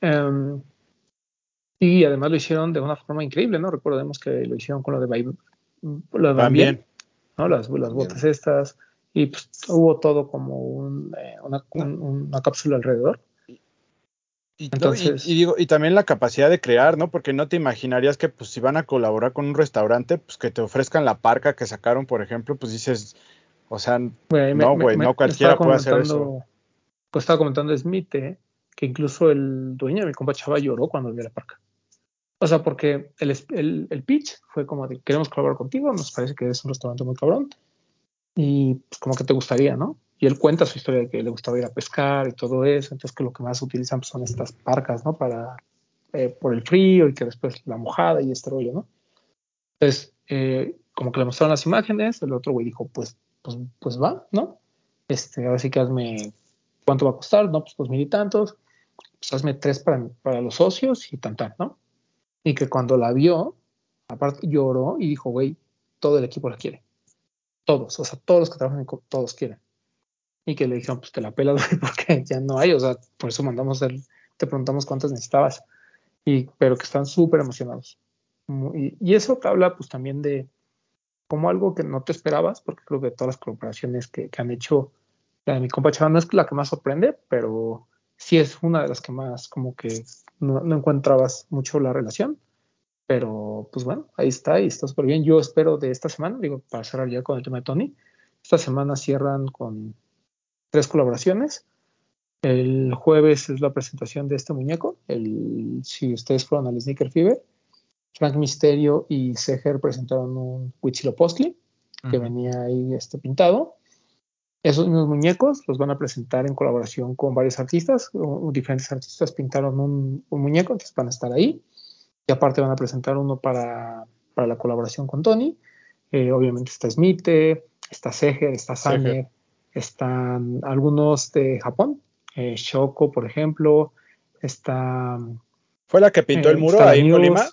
Em, y además lo hicieron de una forma increíble, ¿no? Recordemos que lo hicieron con lo de, Bai- lo de ¿no? Las, las botas estas, y pues hubo todo como un, eh, una, un- una cápsula alrededor. Y, Entonces- y, y digo, y también la capacidad de crear, ¿no? Porque no te imaginarías que pues si van a colaborar con un restaurante, pues que te ofrezcan la parca que sacaron, por ejemplo, pues dices, o sea, No, güey, no cualquiera puede hacer comentando pues estaba comentando Smith eh, que incluso el dueño de mi compa Chava lloró cuando vio la parca. O sea, porque el, el, el pitch fue como de queremos colaborar contigo, nos parece que es un restaurante muy cabrón y pues como que te gustaría, ¿no? Y él cuenta su historia de que le gustaba ir a pescar y todo eso, entonces que lo que más utilizan pues, son estas parcas, ¿no? Para, eh, por el frío y que después la mojada y este rollo, ¿no? Entonces, eh, como que le mostraron las imágenes, el otro güey dijo, pues, pues, pues va, ¿no? Este, ahora sí que hazme, ¿cuánto va a costar? No, pues dos mil y tantos, pues hazme tres para, para los socios y tan, tan, ¿no? Y que cuando la vio, aparte lloró y dijo, güey, todo el equipo la quiere. Todos, o sea, todos los que trabajan en todos quieren. Y que le dijeron, pues te la güey, porque ya no hay, o sea, por eso mandamos el, te preguntamos cuántas necesitabas. Y, pero que están súper emocionados. Y, y eso te habla, pues también de como algo que no te esperabas, porque creo que todas las colaboraciones que, que han hecho, la de mi compa Chava no es la que más sorprende, pero sí es una de las que más como que no, no encontrabas mucho la relación. Pero pues bueno, ahí está y está súper bien. Yo espero de esta semana, digo, para cerrar ya con el tema de Tony, esta semana cierran con tres colaboraciones. El jueves es la presentación de este muñeco. El, si ustedes fueron al Sneaker Fever, Frank Misterio y Seger presentaron un Huitzilopochtli que venía ahí este, pintado. Esos mismos muñecos los van a presentar en colaboración con varios artistas. o- diferentes artistas pintaron un, un muñeco, entonces van a estar ahí. Y aparte van a presentar uno para, para la colaboración con Tony. Eh, obviamente está Smith, está Seger, está. Sanger, están algunos de Japón, eh, Shoko, por ejemplo, está... ¿Fue la que pintó eh, el muro está la ahí en. Colima?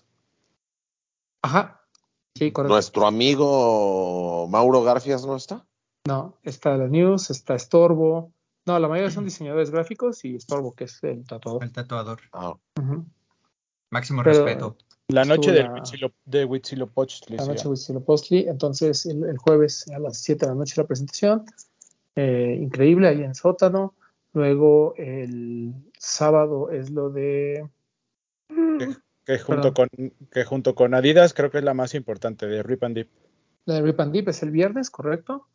Ajá, sí, correcto. Nuestro amigo Mauro Garfias no está. No, está la News, está Estorbo. No, la mayoría son diseñadores gráficos y Estorbo, que es el tatuador. El tatuador. Ah. Máximo Pero- respeto. La noche la- Huitzilo- de Huitzilopochtli. La noche de Huitzilopochtli. Entonces, el, el jueves a las 7 de la noche la presentación. Eh, increíble, ahí en sótano. Luego, el sábado es lo de. que junto con que junto con Adidas creo que es la más importante de Rip and Dip. La de Rip and Dip es el viernes, correcto.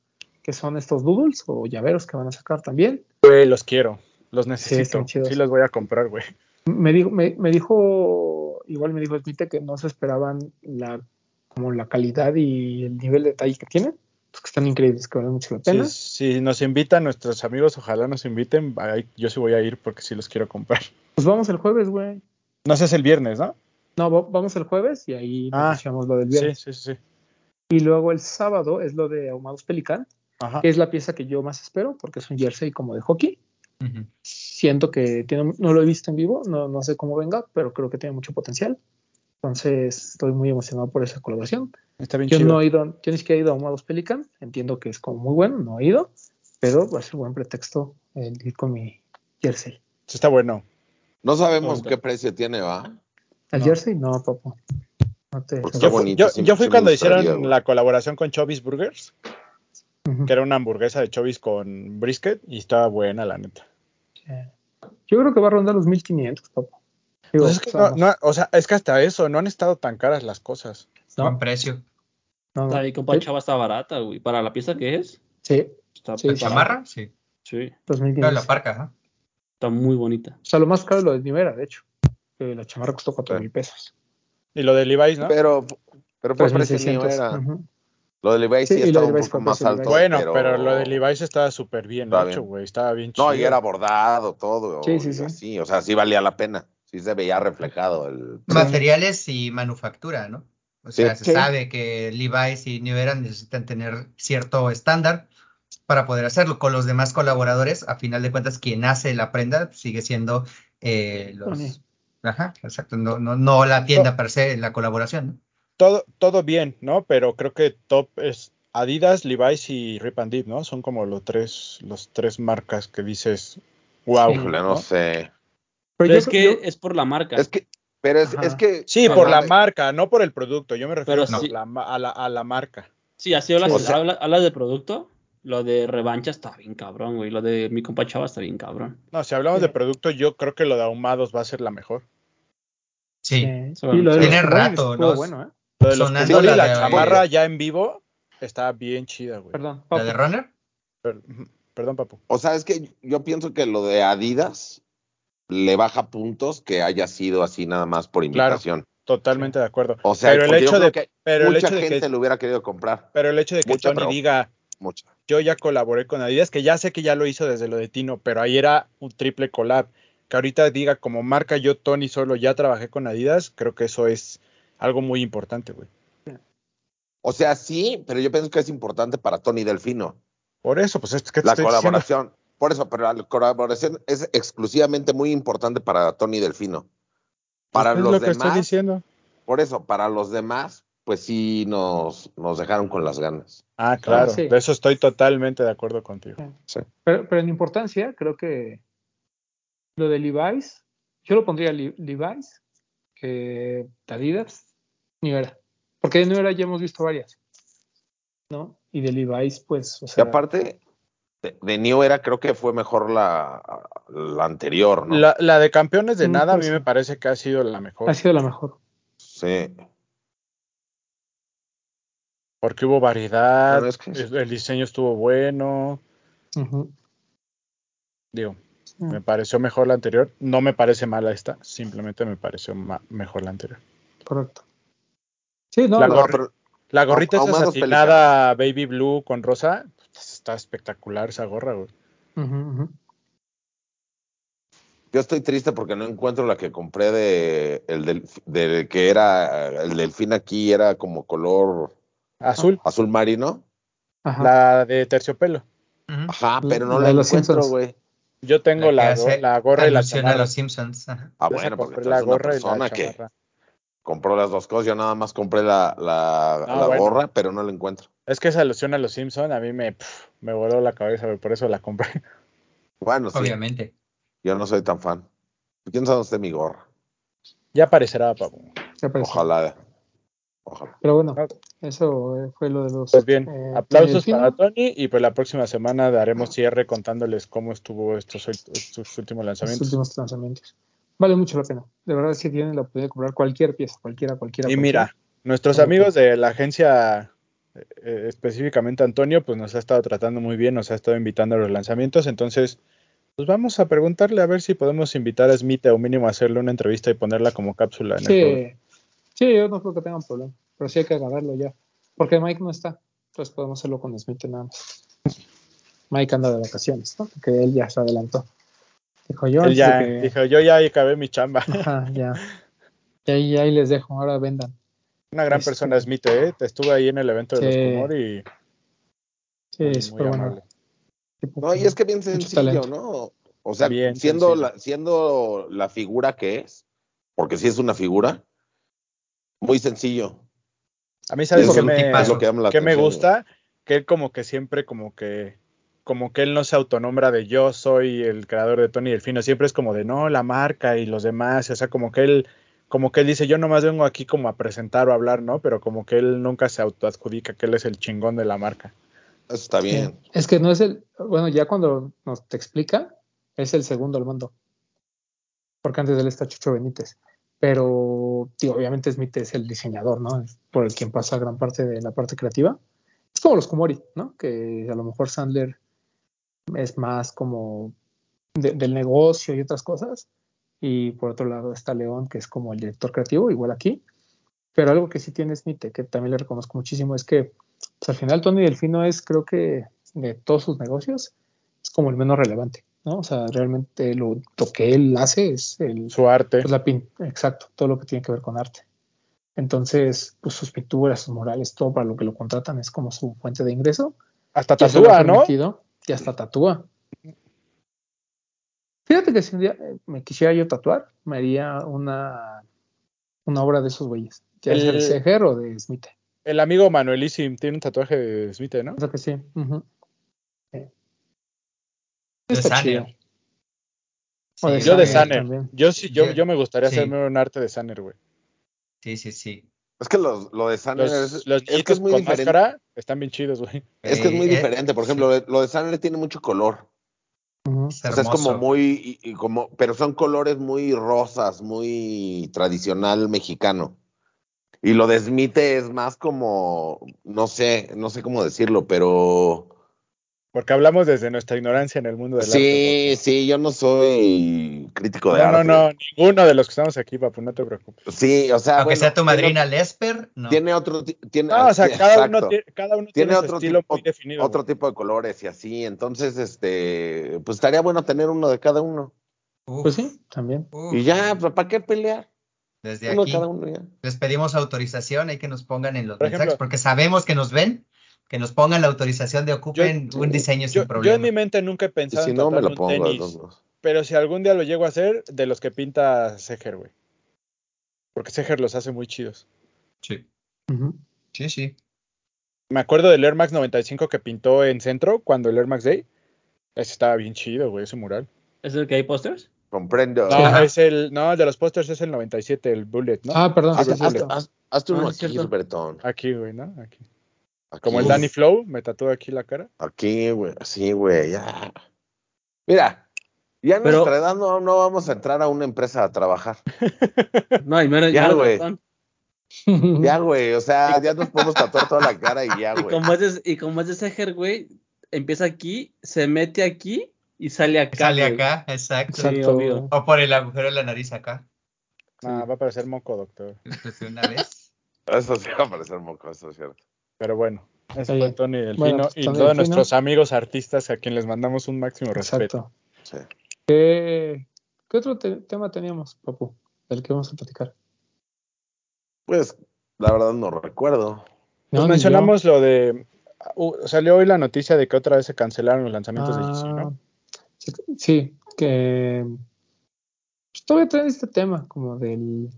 Que son estos doodles o llaveros que van a sacar también. Güey, los quiero, los necesito. Sí, los voy a comprar, güey. Me dijo, me, me dijo, igual me dijo Smith que no se esperaban la, como la calidad y el nivel de detalle que tienen, que están increíbles, que valen mucho la pena. Si, si nos invitan nuestros amigos, ojalá nos inviten. yo sí voy a ir porque sí los quiero comprar. Pues vamos el jueves, güey. No sé, es el viernes, ¿no? No, va- vamos el jueves y ahí Ah, lo del viernes. sí, sí. sí. Y luego el sábado es lo de Ahumados Pelican, Ajá. que es la pieza que yo más espero, porque es un jersey como de hockey. Ujú. Siento que tiene, no lo he visto en vivo, no, no sé cómo venga, pero creo que tiene mucho potencial. Entonces estoy muy emocionado por esa colaboración. Está bien Yo chido. no he ido, yo ni siquiera he ido a Ahumados Pelican, entiendo que es como muy bueno, no he ido, pero va a ser buen pretexto el ir con mi jersey. Sí, está bueno. no sabemos qué precio tiene, ¿va? ¿El No. jersey? No, papo. No te- Porque Yo, bonito, yo- sí- yo fui sí cuando gustaría, hicieron güey. la colaboración con Chubby's Burgers, que era una hamburguesa de Chubby's con brisket y estaba buena, la neta. Yo creo que va a rondar los 1500, papo. Digo, Pues es que o sea, no, no, o sea, es que hasta eso, no han estado tan caras las cosas. no, Buen precio. no, no. La de compa Chava está barata, güey. Para la pieza que es, Sí, está, Sí, ¿La sí. chamarra? Sí. sí, Pero 2500. la parca, ajá. está muy bonita. O sea, lo más caro es lo de Nivera, de hecho. que la chamarra costó 4 Sí. mil pesos. Y lo de Levi's, ¿no? Pero, pero fue precio 3600. era. Ujú. Lo de Levi's Sí, sí, estaba un Levi's poco más alto. Bueno, pero... pero... lo de Levi's estaba súper bien Estaba hecho, bien. güey. Estaba bien chido. No, y era bordado todo. Sí, sí, sí. así, o sea, sí valía la pena. Sí se veía reflejado el... Materiales y manufactura, ¿no? O Sí. sea, se Sí. sabe que Levi's y New Era necesitan tener cierto estándar para poder hacerlo. Con los demás colaboradores, a final de cuentas, quien hace la prenda sigue siendo eh, los... Ajá, exacto. No, no, no la tienda per se, la colaboración, ¿no? Todo, todo bien, ¿no? Pero creo que top es Adidas, Levi's y Rip and Dip, ¿no? Son como los tres, los tres marcas que dices, wow. Híjole, no sé. Pero Pero yo, es que yo- es por la marca. Es que, pero es, es que... Sí, por la marca, no por el producto. Yo me refiero Pero sí. la a, la, a la marca. Sí, así hablas, Sí. O sea- hablas de producto. Lo de revancha está bien cabrón, güey. Lo de mi compa Chava está bien cabrón. No, si hablamos Sí. de producto, yo creo que lo de ahumados va a ser la mejor. Sí. Son- y lo de Tiene los rato, ¿no? bueno, ¿eh? Lo de los Sonando Kumori, la chamarra ya en vivo está bien chida, güey. Perdón, ¿La de Papo. Runner? Perdón, papu. O sea, es que yo pienso que lo de Adidas le baja puntos que haya sido así nada más por Claro. invitación. Totalmente de acuerdo. O sea, pero el hecho de que pero el mucha de gente que lo hubiera querido comprar. pero el hecho de que Mucha, Tony pero- diga Mucha. yo ya colaboré con Adidas, que ya sé que ya lo hizo desde lo de Tino, pero ahí era un triple collab. Que ahorita diga como marca yo Tony solo ya trabajé con Adidas, creo que eso es algo muy importante, güey. O sea, sí, pero yo pienso que es importante para Tony Delfino. Por eso, pues es que te La estoy diciendo. Por eso, pero la colaboración es exclusivamente muy importante para Tony Delfino. Para es los lo que estoy demás, diciendo. por eso, para los demás, pues sí nos, nos dejaron con las ganas. Ah, claro, sí. de eso estoy totalmente de acuerdo contigo. Pero, pero en importancia, creo que lo de Levi's, yo lo pondría Li- Levi's, que Adidas, New Era. Porque de New Era ya hemos visto varias, ¿no? Y de Levi's, pues, o Y aparte, de, de New Era creo que fue mejor la, la anterior, ¿no? La, la de campeones de Mm, nada a pues mí me parece que ha sido la mejor, ha sido la mejor. Sí. porque hubo variedad, Bueno, es que- el, el diseño estuvo bueno, digo, Mm. me pareció mejor la anterior, no me parece mala esta, simplemente me pareció mejor la anterior. Correcto. Sí, no, La No, pero La gorrita esa satinada baby blue con rosa, está espectacular esa gorra, güey. yo estoy triste porque no encuentro la que compré de el del, de que era el delfín aquí era como color Azul, azul marino. Ajá. la de terciopelo. Ajá, pero no La la, de los encuentro, güey. Yo tengo La la, gorra y la alusión a chamarra. los Simpsons. ajá. Ah, bueno, porque la una gorra y la que chamarra. compró las dos cosas. Yo nada más compré la, la, Ah, la bueno. gorra, pero no la encuentro. Es que esa alusión a los Simpson a mí me, me voló la cabeza, por eso la compré. Bueno, sí, Obviamente. yo no soy tan fan. ¿Quién sabe dónde esté mi gorra? Ya aparecerá, papu. Ya apareció. Ojalá. Ojalá. Pero bueno, Ah. eso eh, fue lo de los. Pues bien, eh, aplausos para Tony y pues la próxima semana daremos cierre contándoles cómo estuvo estos, estos últimos los lanzamientos. últimos lanzamientos. Vale mucho la pena. De verdad, si tienen la oportunidad de comprar cualquier pieza, cualquiera, cualquiera. Y cualquiera. mira, nuestros amigos de la agencia, eh, eh, específicamente Antonio, pues nos ha estado tratando muy bien, nos ha estado invitando a los lanzamientos, entonces pues vamos a preguntarle a ver si podemos invitar a Smith o mínimo a hacerle una entrevista y ponerla como cápsula en el programa. Sí, sí, yo no creo que tengan problema. Pero sí hay que agarrarlo ya. Porque Mike no está. Entonces podemos hacerlo con Smith nada más. Mike anda de vacaciones, ¿no? Porque él ya se adelantó. Dijo yo. Él ya que- dijo, yo ya acabé mi chamba. Ajá, ya. Y ahí, ahí les dejo, ahora vendan. Una gran Este- persona Smith, ¿eh? Te estuve ahí en el evento de Sí. los Kumor y Sí, es muy amable. bueno. Tipo, No, y es que bien sencillo. ¿no? O sea, Bien siendo, sencillo. la, siendo la figura que es, porque sí es una figura, muy sencillo. A mí, ¿sabes un me, lo que me gusta? Que él como que siempre como que como que él no se autonombra de yo soy el creador de Tony Delfino, siempre es como de no, la marca y los demás, o sea, como que él como que él dice, yo nomás vengo aquí como a presentar o hablar, ¿no? Pero como que él nunca se autoadjudica que él es el chingón de la marca. Eso está bien. Sí. Es que no es el. Bueno, ya cuando nos te explica, es el segundo al mando. Porque antes de él está Chucho Benítez. Pero, tío, obviamente Smith es el diseñador, ¿no? Es por el quien pasa gran parte de la parte creativa. Es como los Kumori, ¿no? Que a lo mejor Sandler es más como de- del negocio y otras cosas. Y por otro lado está León, que es como el director creativo, igual aquí. Pero algo que sí tiene Smith, que también le reconozco muchísimo, es que pues, al final Tony Delfino es, creo que de todos sus negocios, es como el menos relevante, ¿no? O sea, realmente lo, lo que él hace es el, Su arte. pues, la exacto, todo lo que tiene que ver con arte. Entonces, pues sus pinturas, sus murales, todo para lo que lo contratan es como su fuente de ingreso. Hasta tatúa, ¿no? Y hasta tatúa. Fíjate que si un día eh, me quisiera yo tatuar, me haría una, una obra de esos güeyes. Ya sea de El- Seger o de Smith. El amigo Manuelísimo tiene un tatuaje de Smith, ¿no? Creo que sí. ujú. Sí. De Está Sanner. chido. Sí, O de Yo de Sanner también. Yo sí, yo, Yo- me gustaría sí. hacerme un arte de Sanner, güey. Sí, sí, sí. Es que los, lo de Sanner Los, es, los es que es muy con diferente. máscara están bien chidos, güey. Es que es muy Eh, diferente. Por ejemplo, lo de Sanner tiene mucho color. Ujú. es O sea, es como muy, y- y como, pero son colores muy rosas, muy tradicional mexicano. Y lo de Smith es más como, no sé, no sé cómo decirlo, pero Porque hablamos desde nuestra ignorancia en el mundo del Sí, arte. sí, yo no soy crítico de No, no, arte. no, ninguno de los que estamos aquí, papu, no te preocupes. Sí, o sea, Aunque bueno, sea tu tiene- madrina Lesper, no. Tiene otro, ti- tiene, No, o sea, sí, cada uno, tiene, cada uno tiene, tiene su otro estilo tipo, muy definido. otro güey. tipo de colores y así, entonces, este, pues estaría bueno tener uno de cada uno. Uf, Pues sí, también. uf, Y ya, pues, ¿para qué pelear? Desde Uno de aquí cada uno ya. les pedimos autorización, hay que nos pongan en los Por mensajes, ejemplo- porque sabemos que nos ven, que nos pongan la autorización de ocupen un diseño Yo, sin yo problema. en mi mente nunca he pensado si en no, me lo un pongo tenis, pero si algún día lo llego a hacer, de los que pinta Seger, güey. Porque Seger los hace muy chidos. Sí, sí, sí. Me acuerdo del Air Max 95 que pintó en Centro cuando el Air Max Day. Ese estaba bien chido, güey, ese mural. ¿Es el que hay pósters? Comprendo. No, Ajá. es el, no, el de los pósters es el 97, el Bullet, ¿no? Ah, perdón, Haz- sí, es haz- cierto. haz- hazte Ah, aquí. Bretón. Aquí, güey, ¿no? Aquí. Aquí. Como el Danny Flow, me tatuó aquí la cara. Aquí, güey. Sí, güey, ya. Mira, ya Pero- nuestra edad no, no vamos a entrar a una empresa a trabajar. No, y menos, Ya, güey. Ya, güey, o sea, ya nos podemos tatuar toda la cara y ya, Y güey. como es de, y como es de Seger, güey, empieza aquí, se mete aquí y sale acá. Sale güey. acá, exacto. Sí, Exacto. obvio. O por el agujero de la nariz acá. Ah, va a parecer moco, doctor. Pues, de una vez. Eso sí va a parecer moco, eso es cierto. Pero bueno, ese Oye, fue Tony Delfino bueno, pues, y Tony todos Delfino. nuestros amigos artistas a quien les mandamos un máximo respeto. Sí. ¿Qué, qué otro te- tema teníamos, Papu? Del que vamos a platicar. Pues, la verdad no recuerdo. Pues No, ni mencionamos lo de. uh, salió hoy la noticia de que otra vez se cancelaron los lanzamientos de GC, Ah, ¿no? sí, sí, que pues, todavía traen este tema como del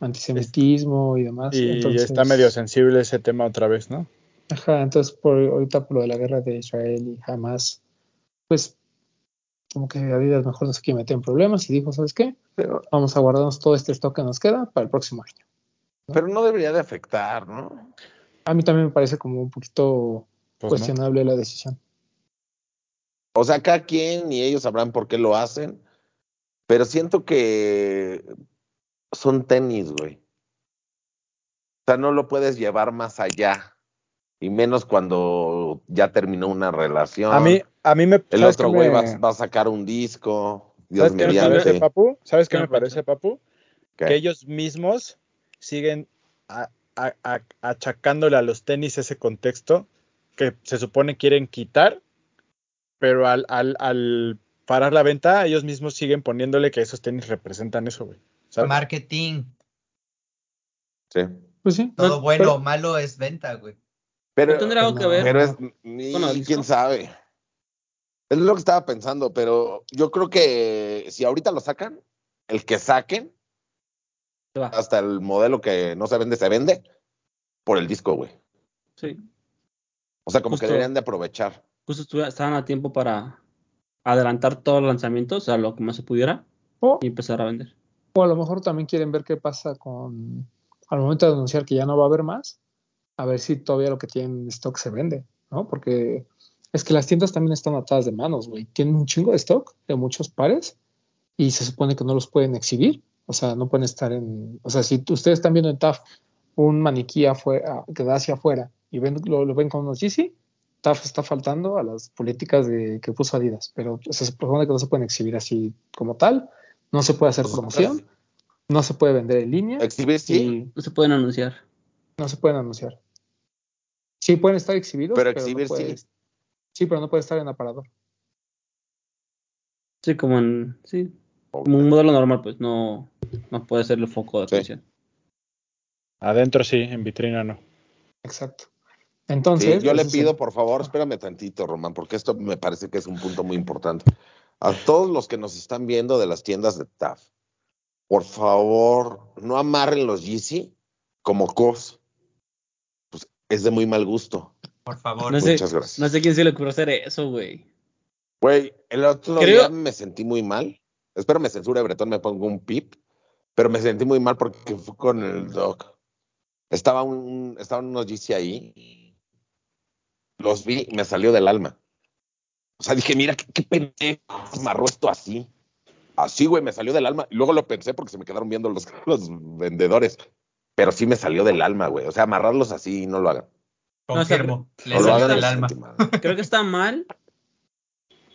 antisemitismo y demás. Y entonces, está medio sensible ese tema otra vez, ¿no? Ajá, entonces por ahorita por lo de la guerra de Israel y Hamas, pues como que Adidas mejor no se quiere meter en problemas y dijo, ¿sabes qué? Pero, Vamos a guardarnos todo este stock que nos queda para el próximo año. pero no debería de afectar, ¿no? A mí también me parece como un poquito Pues no. cuestionable la decisión. O sea, cada quien y ellos sabrán por qué lo hacen, pero siento que son tenis, güey. O sea, no lo puedes llevar más allá, y menos cuando ya terminó una relación. A mí, a mí me. El ¿sabes otro güey me- va, va a sacar un disco, Dios ¿Sabes qué me parece, Papu? ¿Sabes qué ¿Qué me parece? parece, Papu? ¿Qué? Que ellos mismos siguen a- a- a- achacándole a los tenis ese contexto que se supone quieren quitar, pero al, al, al parar la venta, ellos mismos siguen poniéndole que esos tenis representan eso, güey. ¿Sabes? Marketing. Sí. Pues sí. Todo bueno o pero- malo es venta, güey. Pero, ¿No tendrá algo que ver? pero es, y Bueno, quién sabe. Es lo que estaba pensando, pero yo creo que si ahorita lo sacan, el que saquen, Se va. hasta el modelo que no se vende, se vende por el disco, güey. Sí. O sea, como Justo. que deberían de aprovechar. Justo estaban a tiempo para adelantar todos los lanzamientos, o sea, lo que más se pudiera, o, y empezar a vender. O a lo mejor también quieren ver qué pasa con, al momento de anunciar que ya no va a haber más, a ver si todavía lo que tienen en stock se vende, ¿no? Porque es que las tiendas también están atadas de manos, güey. Tienen un chingo de stock de muchos pares y se supone que no los pueden exhibir. O sea, no pueden estar en. O sea, si ustedes están viendo en TAF un maniquí afuera, que da hacia afuera y ven, lo, lo ven con unos Yeezy, TAF está faltando a las políticas de, que puso Adidas. Pero se supone que no se pueden exhibir así como tal. No se puede hacer Pues, promoción, no se puede vender en línea Exhibir sí, No se pueden anunciar. no se pueden anunciar. Sí, pueden estar exhibidos, Pero no exhibir sí. puedes- Sí, pero no puede estar en aparador. Sí, como en. Sí. Como un modelo normal, pues no, no puede ser el foco de Sí. atención. Adentro sí, en vitrina no. Exacto. Sí, Entonces, yo le ese es el- pido, por favor, espérame tantito, Román, porque esto me parece que es un punto muy importante. A todos los que nos están viendo de las tiendas de TAF, por favor, no amarren los Yeezy como cos. Pues es de muy mal gusto. Por favor. No sé, Muchas gracias. no sé quién se le ocurrió hacer eso, güey. Güey, el otro Creo- día me sentí muy mal. Espero me censure Bretón, me pongo un pip, pero me sentí muy mal porque fue con el doc. Estaba un, estaban unos GC ahí. Los vi y me salió del alma. O sea, dije, mira, qué, qué pendejo amarró esto así. Así, güey, me salió del alma. Y luego lo pensé porque se me quedaron viendo los, los vendedores. Pero sí me salió del alma, güey. O sea, amarrarlos así, no lo hagan. Confirmo. No, Le No lo Exacto. salió hagan del alma. Creo que está mal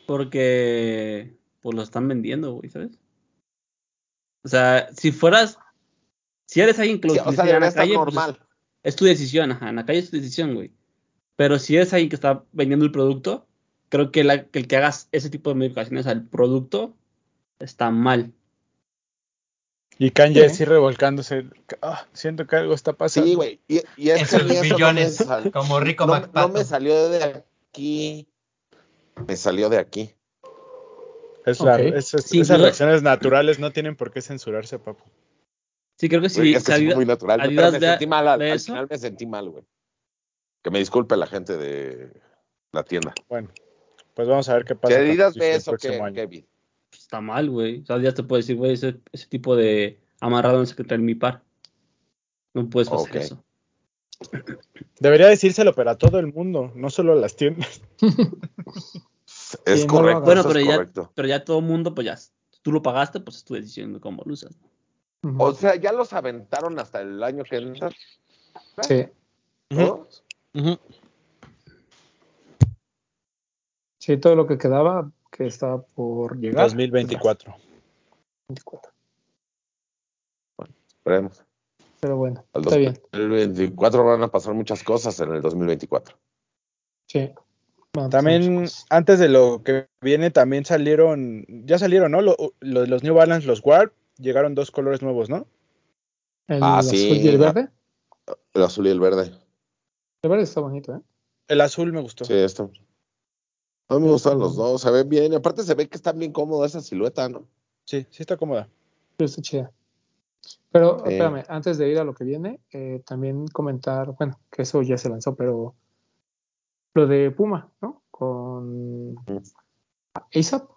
porque pues lo están vendiendo, güey, ¿sabes? O sea, si fueras, si eres alguien que lo Sí, o sea, ya en la calle, pues, normal. es tu decisión, ajá, en la calle es tu decisión, güey. Pero si eres alguien que está vendiendo el producto, creo que, la- el que hagas ese tipo de modificaciones al producto está mal. Y Kanye Sí. sí revolcándose. Ah, siento que algo está pasando. Sí, güey. Y, y es En que no millones, sal- como Rico no, no me salió de aquí. Me salió de aquí. Es la- Ok. es- es- Sí, esas reacciones naturales no tienen por qué censurarse, papu. Sí, creo que sí. Es que muy natural. pero me sentí mal. Al, final me sentí mal, güey. Que me disculpe la gente de la tienda. Bueno, pues vamos a ver qué pasa. Yeezy ve el eso, ¿qué, año. Kevin? está mal, güey. O sea, ya te puede decir, güey, ese, ese tipo de amarrado no se traer en mi par. No puedes hacer Ok. eso. Debería decírselo, pero a todo el mundo, no solo a las tiendas. Es no correcto. Bueno, pero es ya, correcto. pero ya todo el mundo, pues ya, tú lo pagaste, pues es tu decisión de cómo lo usas. O sea, ya los aventaron hasta el año que entra. Sí, ¿Todos? Sí, todo lo que quedaba que estaba por llegar. 2024. 24. Esperemos. Pero bueno, Al está bien. 2024 van a pasar muchas cosas en el 2024. Sí. También, antes de lo que viene, también salieron, ya salieron, ¿no? Lo- lo- los New Balance, los Warp, llegaron dos colores nuevos, ¿no? El Ah, azul sí. y el verde. El azul y el verde. El verde está bonito, ¿eh? El azul me gustó. Sí, esto. A mí me gustan los dos, se ven bien. Y aparte se ve que están bien cómodos esa silueta, ¿no? Sí, sí está cómoda. Sí, está chida. Pero Sí. espérame, antes de ir a lo que viene, eh, también comentar, bueno, que eso ya se lanzó, pero lo de Puma, ¿no? Con ASAP.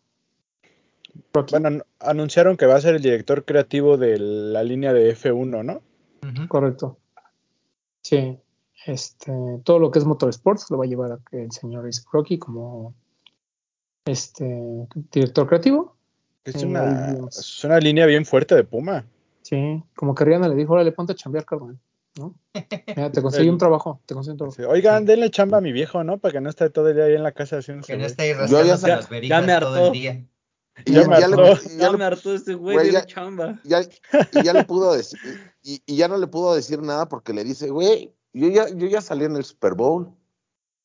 Rocky, Bueno, an- anunciaron que va a ser el director creativo de la línea de F1, ¿no? Ujú. correcto. Sí, este, todo lo que es Motorsports lo va a llevar a- el señor Rocky como este director creativo. Es una, vimos. es una línea bien fuerte de Puma. Sí, como que Rihanna le dijo, órale, ponte a chambear, carnal, ¿no? Mira, te conseguí un trabajo, te conseguí un trabajo. Sí, Oigan, denle chamba a mi viejo, ¿no? Para que no esté todo el día ahí en la casa haciendo Que no esté ahí Yo ya rascándose sé- las ya verijas me todo hartó. el día. Y Ya ya, me ya le, hartó. y Ya, ya le- me hartó este güey güey, de ya- chamba. ya- y ya le pudo decir, y, y ya no le pudo decir nada porque le dice, güey, yo ya, yo ya salí en el Super Bowl.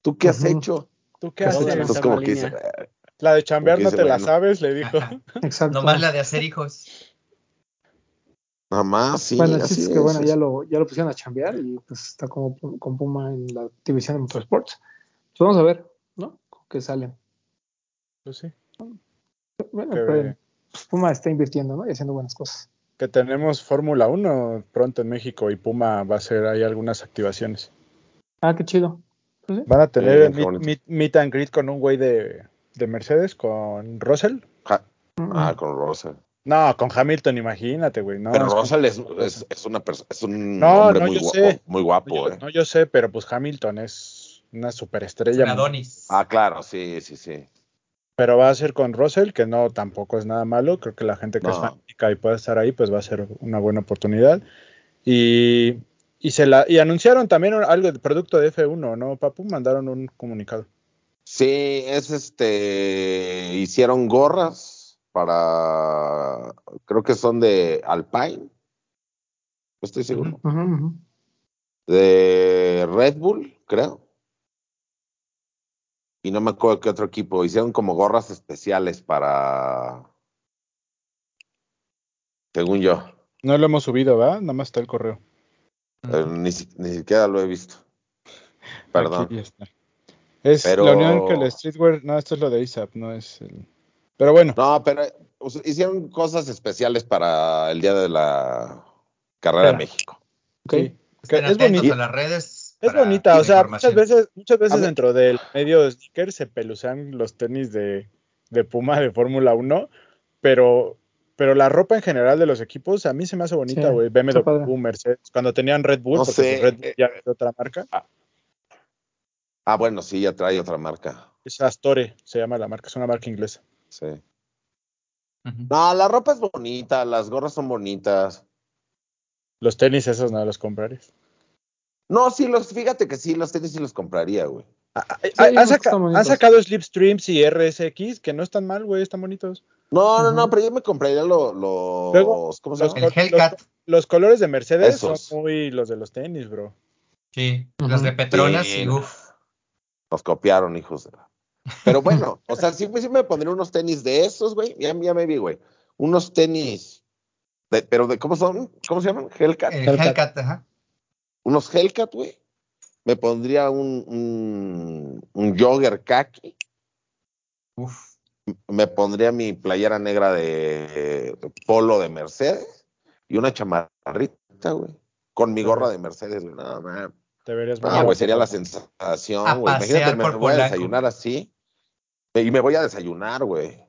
¿Tú qué has hecho? ¿Tú qué haces? de Entonces lanzar como la que dice, línea. "Eh, La de chambear no te la bueno. sabes, le dijo. Exacto. Nomás la de hacer hijos. nada más, sí, bueno, el así chiste es que bueno, es. ya lo, ya lo pusieron a chambear y pues está como con Puma en la división de Motorsports. Pues vamos a ver, ¿no? Con qué salen. Pues sí. Bueno, pero, pues, Puma está invirtiendo, ¿no? Y haciendo buenas cosas. Que tenemos Fórmula 1 pronto en México y Puma va a hacer ahí algunas activaciones. Ah, qué chido. Pues sí. Van a tener Sí, qué meet, meet- meet and greet con un güey de, de Mercedes, con Russell. Ja- Mm, Ah, con Russell. No, con Hamilton, imagínate, güey. No, Pero es- Russell es, es, es una persona, es un No, hombre no, muy yo guapo, sé. muy guapo, yo, eh. no, yo sé, pero pues Hamilton es una Es superestrella. un Adonis. Ah, claro, sí, sí, sí. Pero va a ser con Russell, que no tampoco es nada malo. Creo que la gente que es No. fanática y puede estar ahí, pues va a ser una buena oportunidad. Y, y se la y anunciaron también algo de producto de F1, ¿no, Papu? Mandaron un comunicado. Sí, es este, hicieron gorras para, creo que son de Alpine, no estoy seguro, de Red Bull, creo. Y no me acuerdo qué otro equipo, hicieron como gorras especiales para, según yo, No lo hemos subido, ¿verdad? Nada más está el correo. eh, ni, si- ni siquiera lo he visto. Perdón. Aquí está. Es Pero- la unión que el streetwear. No, esto es lo de ASAP, no es el. Pero bueno, No, pero hicieron cosas especiales para el Día de la Carrera de. México. Ok. sí. Es atentos bonita. a las redes. Es bonita, o sea, muchas veces, muchas veces dentro del medio de sneakers se pelucean los tenis de, de Puma de Fórmula 1, pero, pero la ropa en general de los equipos a mí se me hace bonita, güey. BMW, padre. Mercedes, cuando tenían Red Bull, No porque sé, Red Bull eh, ya es de otra marca, Ah, bueno, sí, ya trae otra marca. es Astore, se llama la marca, es una marca inglesa. Sí. No, la ropa es bonita, las gorras son bonitas. Los tenis esos no los comprarías. No, sí, los, fíjate que sí, los tenis sí los compraría, güey. Ha, ha- Sí, ha- unos ha saca- están bonitos. ha sacado Slipstreams y RSX que no están mal, güey, están bonitos. No, no, no, pero yo me compraría lo- los. Luego, ¿Cómo se los llama? El Hellcat. Los colores de Mercedes Esos. son muy los de los tenis, bro. Sí, los de Petronas Sí. y uff. Nos copiaron, hijos de la- Pero bueno, o sea, sí, sí me pondría unos tenis de esos, güey. Ya, ya me vi, güey. Unos tenis. de- pero de, ¿cómo son? ¿Cómo se llaman? Hellcat. El Hellcat. Hellcat, ajá. Unos Hellcat, güey. Me pondría un, un, un jogger khaki. Uf. Me pondría mi playera negra de, polo de Mercedes y una chamarrita, güey. Con mi gorra de Mercedes, güey. No, man. Te verías muy No, güey, sería la sensación, A güey. Imagínate, me por voy a desayunar así. Y me voy a desayunar, güey.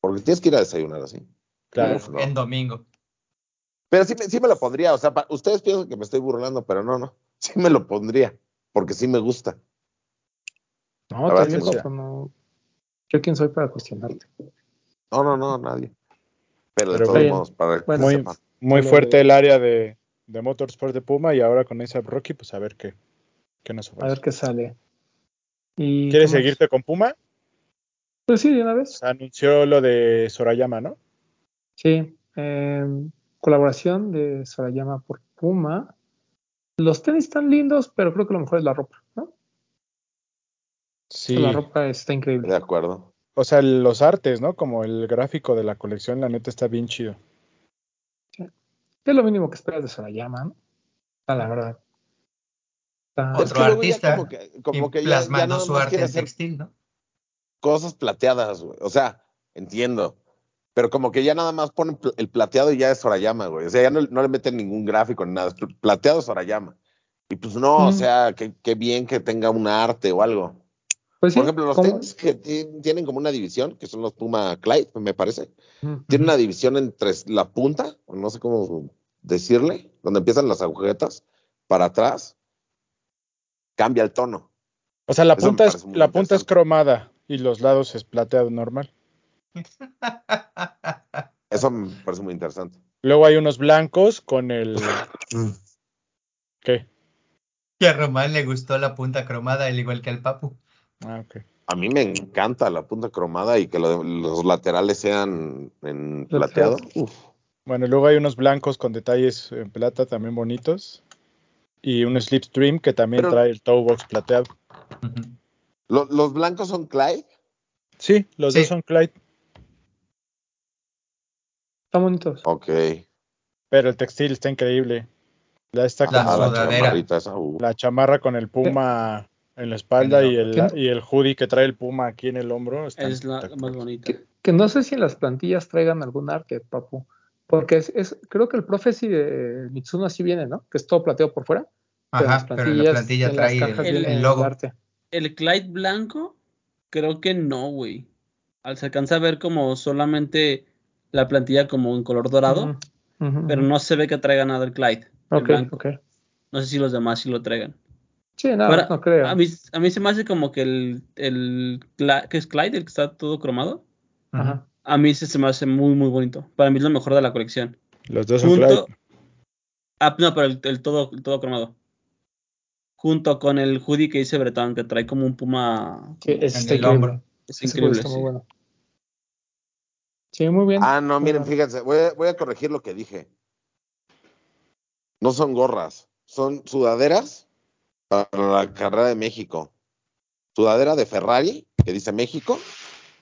Porque tienes que ir a desayunar así. Claro. Uf, no. En domingo. Pero sí, me- sí me lo pondría. O sea, pa- ustedes piensan que me estoy burlando, pero no, no. Sí me lo pondría. Porque sí me gusta. No, está verdad Coco, no. ¿Yo quién soy para cuestionarte? No, no, no, nadie. Pero de Pero todos bien. modos, para que Bueno, Muy, sepan. muy fuerte el área de, de Motorsport de Puma y ahora con esa Rocky, pues a ver qué, qué nos A ofrece. ver qué sale. Y, ¿Quieres seguirte con Puma? Pues sí, de una vez. Se anunció lo de Sorayama, ¿no? Sí. eh, colaboración de Sorayama por Puma. Los tenis están lindos, pero creo que lo mejor es la ropa, ¿no? Sí. La ropa está increíble. De acuerdo. O sea, los artes, ¿no? Como el gráfico de la colección, la neta está bien chido. Es lo mínimo que esperas de Sorayama, ¿no? A la verdad. Está- Otro Es que artista como que, como y que ya, ya plasmando su arte en textil, ¿no? cosas plateadas, güey. O sea, entiendo. Pero como que ya nada más ponen el plateado y ya es Sorayama, güey. O sea, ya no, no le meten ningún gráfico ni nada. Es pl- plateado Sorayama. Y pues no, o sea, qué bien que tenga un arte o algo. Pues sí, Por ejemplo, los tenis que ti- tienen como una división, que son los Puma Clyde, me parece. Tienen una división entre la punta, o no sé cómo decirle, donde empiezan las agujetas, para atrás, cambia el tono. O sea, la Eso punta, es, la punta es cromada y los lados es plateado normal. Eso me parece muy interesante. Luego hay unos blancos con el... ¿Qué? Y a Román le gustó la punta cromada, al igual que al Papu. Ah, ok. A mí me encanta la punta cromada y que lo- los laterales sean en Plateado. Uf. Bueno, luego hay unos blancos con detalles en plata también bonitos. Y un Slipstream que también Pero- trae el toe box plateado. ¿Los blancos son Clyde? Sí, los Sí. dos son Clyde, Están bonitos. Ok. pero el textil está increíble. Ya está La Ah, la esa, uh. la chamarra con el puma en la espalda y el, y el hoodie que trae el puma aquí en el hombro. están Es la, más bonita. Que, que no sé si en las plantillas traigan algún arte, papu. Porque es, es- creo que el Prophecy de Mitsuno así viene, ¿no? Que es todo plateado por fuera. pero en las Ajá, pero en la plantilla trae el, el logo. arte. El Clyde blanco, creo que no, güey. Al se alcanza a ver como solamente la plantilla como en color dorado, pero no se ve que traiga nada el Clyde. el Ok, blanco. ok. No sé si los demás sí lo traigan. Sí, no, Ahora, no creo. A mí, a mí se me hace como que el, el que es Clyde, el que está todo cromado. Ajá. A mí se, se me hace muy, muy bonito. Para mí es lo mejor de la colección. Los dos son Junto, Clyde. ah, no, pero el, el todo, el todo cromado. Junto con el hoodie que dice Bretón, que trae como un puma. Sí, ese En está el hombro. Es increíble. está muy sí. bueno. Sí, muy bien. Ah, no, miren, Bueno, fíjense, voy a, voy a corregir lo que dije. No son gorras, son sudaderas para la carrera de México. Sudadera de Ferrari, que dice México,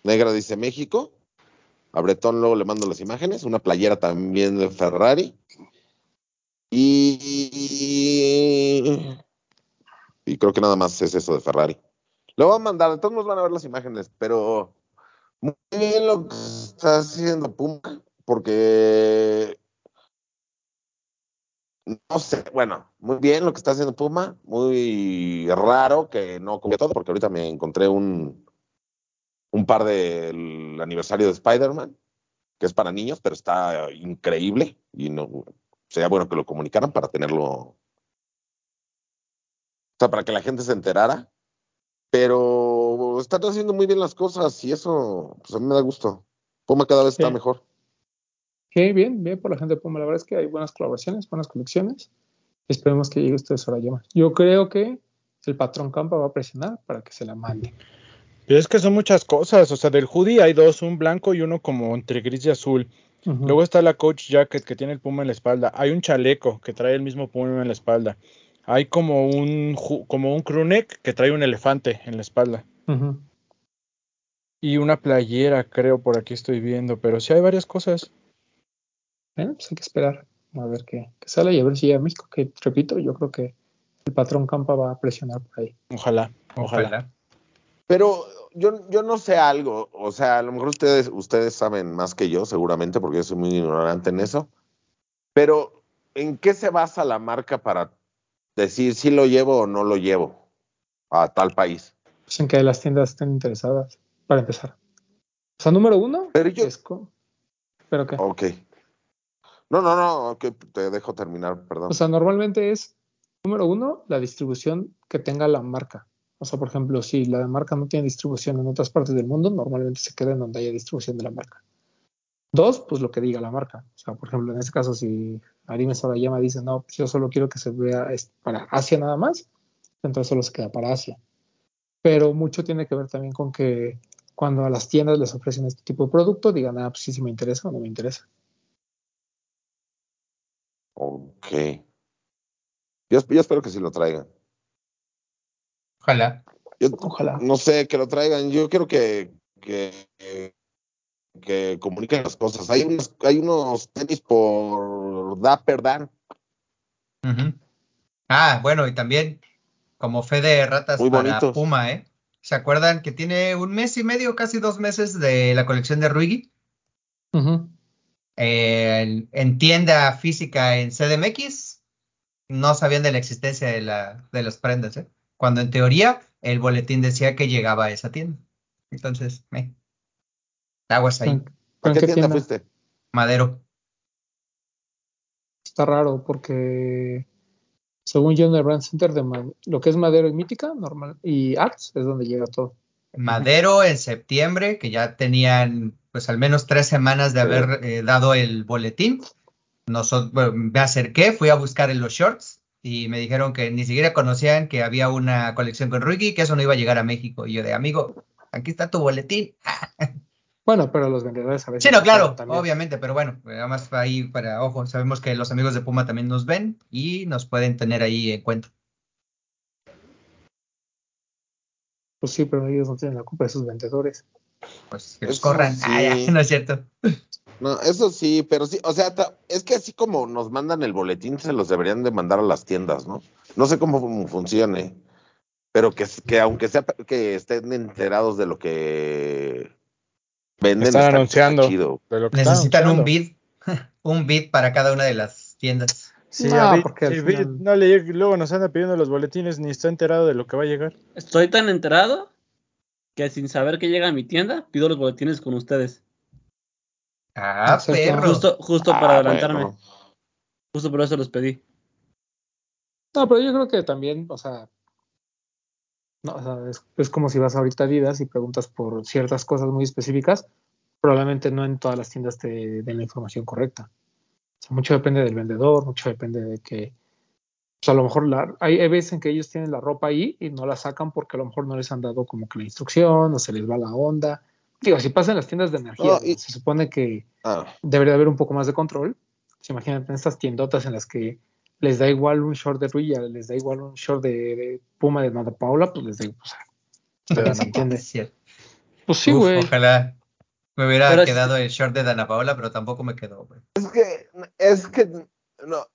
negra dice México. A Bretón luego le mando las imágenes, una playera también de Ferrari. Y, y creo que nada más es eso de Ferrari. Lo voy a mandar, todos nos van a ver las imágenes, pero muy bien lo que está haciendo Puma, porque no sé, bueno, muy bien lo que está haciendo Puma, muy raro que no cumple todo, porque ahorita me encontré un, un par del aniversario de Spider-Man, que es para niños, pero está increíble y no sería bueno que lo comunicaran para tenerlo, o sea, para que la gente se enterara. Pero están haciendo muy bien las cosas y eso, pues a mí me da gusto. Puma cada vez está mejor. Sí, bien, bien por la gente de Puma. La verdad es que hay buenas colaboraciones, buenas colecciones. Esperemos que llegue esto de Sorayama. Yo creo que el patrón Campa va a presionar para que se la mande. Pero es que son muchas cosas. O sea, del hoodie hay dos, un blanco y uno como entre gris y azul. Luego está la coach jacket que tiene el puma en la espalda. Hay un chaleco que trae el mismo puma en la espalda. Hay como un como un crew neck que trae un elefante en la espalda. Y una playera, creo, por aquí estoy viendo. Pero sí hay varias cosas. Bueno, pues hay que esperar a ver qué, qué sale y a ver si llega a México. Que repito, yo creo que el patrón Campa va a presionar por ahí. Ojalá, ojalá. Ojalá. Pero yo, yo no sé algo, o sea, a lo mejor ustedes, ustedes saben más que yo, seguramente, porque yo soy muy ignorante en eso. Pero, ¿en qué se basa la marca para decir si lo llevo o no lo llevo a tal país? Pues en que las tiendas estén interesadas, para empezar. O sea, número uno, Pero yo- es ¿Pero qué? Ok. No, no, no, que te dejo terminar, perdón. O sea, normalmente es, número uno, la distribución que tenga la marca. O sea, por ejemplo, si la marca no tiene distribución en otras partes del mundo, normalmente se queda en donde haya distribución de la marca. Dos, pues lo que diga la marca. O sea, por ejemplo, en este caso, si Arime Sorayama dice, no, pues yo solo quiero que se vea para Asia nada más, entonces solo se queda para Asia. Pero mucho tiene que ver también con que cuando a las tiendas les ofrecen este tipo de producto, digan, ah, pues sí, sí me interesa o no me interesa. Ok. Yo, yo espero que sí lo traigan. Ojalá. Yo Ojalá. no sé, que lo traigan. Yo quiero que, que, que comuniquen las cosas. Hay unos, hay unos tenis por Dapper Dan. Ah, bueno, y también como fe de ratas Muy para bonitos. Puma, ¿eh? ¿Se acuerdan que tiene un mes y medio, casi dos meses de la colección de Ruigi? Eh, en, en tienda física en CDMX, no sabían de la existencia de, la, de las prendas, ¿eh? Cuando en teoría el boletín decía que llegaba a esa tienda. Entonces, me aguas ahí. ¿En- ¿A qué qué tienda tienda? fuiste? Madero. Está raro porque según yo en el Brand Center de lo que es Madero y Mítica normal y Arts es donde llega todo. Madero en septiembre, que ya tenían pues al menos tres semanas de haber eh, dado el boletín. Nosotros, bueno, me acerqué, fui a buscar en los shorts y me dijeron que ni siquiera conocían que había una colección con Ruigi, que eso no iba a llegar a México. Y yo de amigo, aquí está tu boletín. Bueno, pero los vendedores a veces Sí, no, claro, también. obviamente, pero bueno, además ahí para ojo, sabemos que los amigos de Puma también nos ven y nos pueden tener ahí en cuenta. Pues sí, pero ellos no tienen la culpa de sus vendedores. Pues que los corran. sí. Ah, ya, no es cierto. No, eso sí, pero sí, o sea, es que así como nos mandan el boletín, se los deberían de mandar a las tiendas, ¿no? No sé cómo fun- funcione, pero que, que aunque sea que estén enterados de lo que venden, Están está- está anunciando. chido. de lo que están Necesitan un bid, un bid para cada una de las tiendas. Sí, No, a Bit- porque Bit final- no le luego nos anda pidiendo los boletines ni está enterado de lo que va a llegar. Estoy tan enterado que sin saber que llega a mi tienda, pido los boletines con ustedes. Ah, perro. Justo, justo Ah, para adelantarme. bueno. Justo por eso los pedí. No, pero yo creo que también, o sea, no, o sea, es, es como si vas ahorita a Adidas y preguntas por ciertas cosas muy específicas, probablemente no en todas las tiendas te den la información correcta. O sea, mucho depende del vendedor, mucho depende de que, o sea, a lo mejor la, hay, hay veces en que ellos tienen la ropa ahí y no la sacan porque a lo mejor no les han dado como que la instrucción o se les va la onda. Digo, si pasa en las tiendas de energía, y- se supone que Ah, debería haber un poco más de control. Pues imagínate en estas tiendotas en las que les da igual un short de Ruya, les da igual un short de, de Puma de Nada Paula, pues les da igual. O sea. Pues sí, Uf, güey. ojalá me hubiera Pero es- quedado el short de Dana Paola, pero tampoco me quedó, güey. es que, es que, no,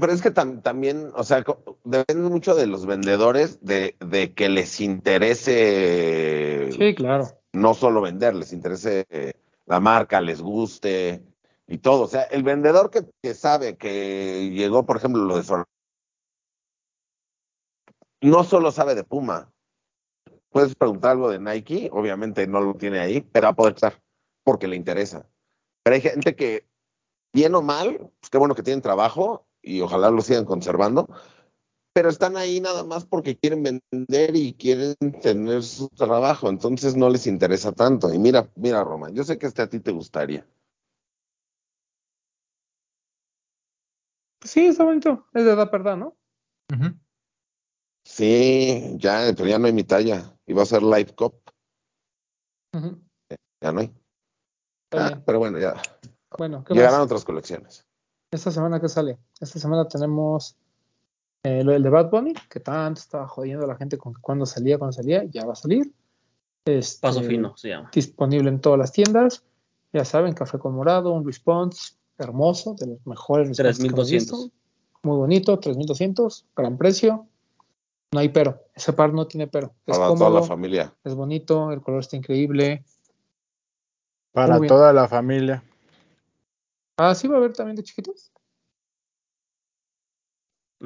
pero es que tam- también, o sea, depende mucho de los vendedores, de, de que les interese Sí, claro. no solo vender, les interese eh, la marca, les guste y todo. O sea, el vendedor que, que sabe que llegó, por ejemplo, lo de Sol, no solo sabe de Puma. Puedes preguntar algo de Nike, obviamente no lo tiene ahí, pero va a poder estar porque le interesa. Pero hay gente que, bien o mal, pues qué bueno que tienen trabajo y ojalá lo sigan conservando, pero están ahí nada más porque quieren vender y quieren tener su trabajo, entonces no les interesa tanto. Y mira, mira, Roma, yo sé que este a ti te gustaría. Sí, está bonito. Es de edad, ¿verdad? ¿no? Sí, ya, pero ya no hay mi talla. Iba a ser Live Cup, ya no hay. Ah, pero bueno, ya. Bueno, ¿qué Llegarán más? otras colecciones. Esta semana, ¿qué sale? Esta semana tenemos eh, lo del de Bad Bunny, que tanto estaba jodiendo a la gente con que cuando salía, cuando salía, ya va a salir. Este, Paso fino se llama. Disponible en todas las tiendas. Ya saben, café con morado, un response hermoso, de los mejores responses que hemos 3200. visto. Muy bonito, 3200, gran precio. No hay pero, ese par no tiene pero. Es Para toda la familia. es bonito, el color está increíble. Para toda la familia. Ah, sí va a haber también de chiquitos.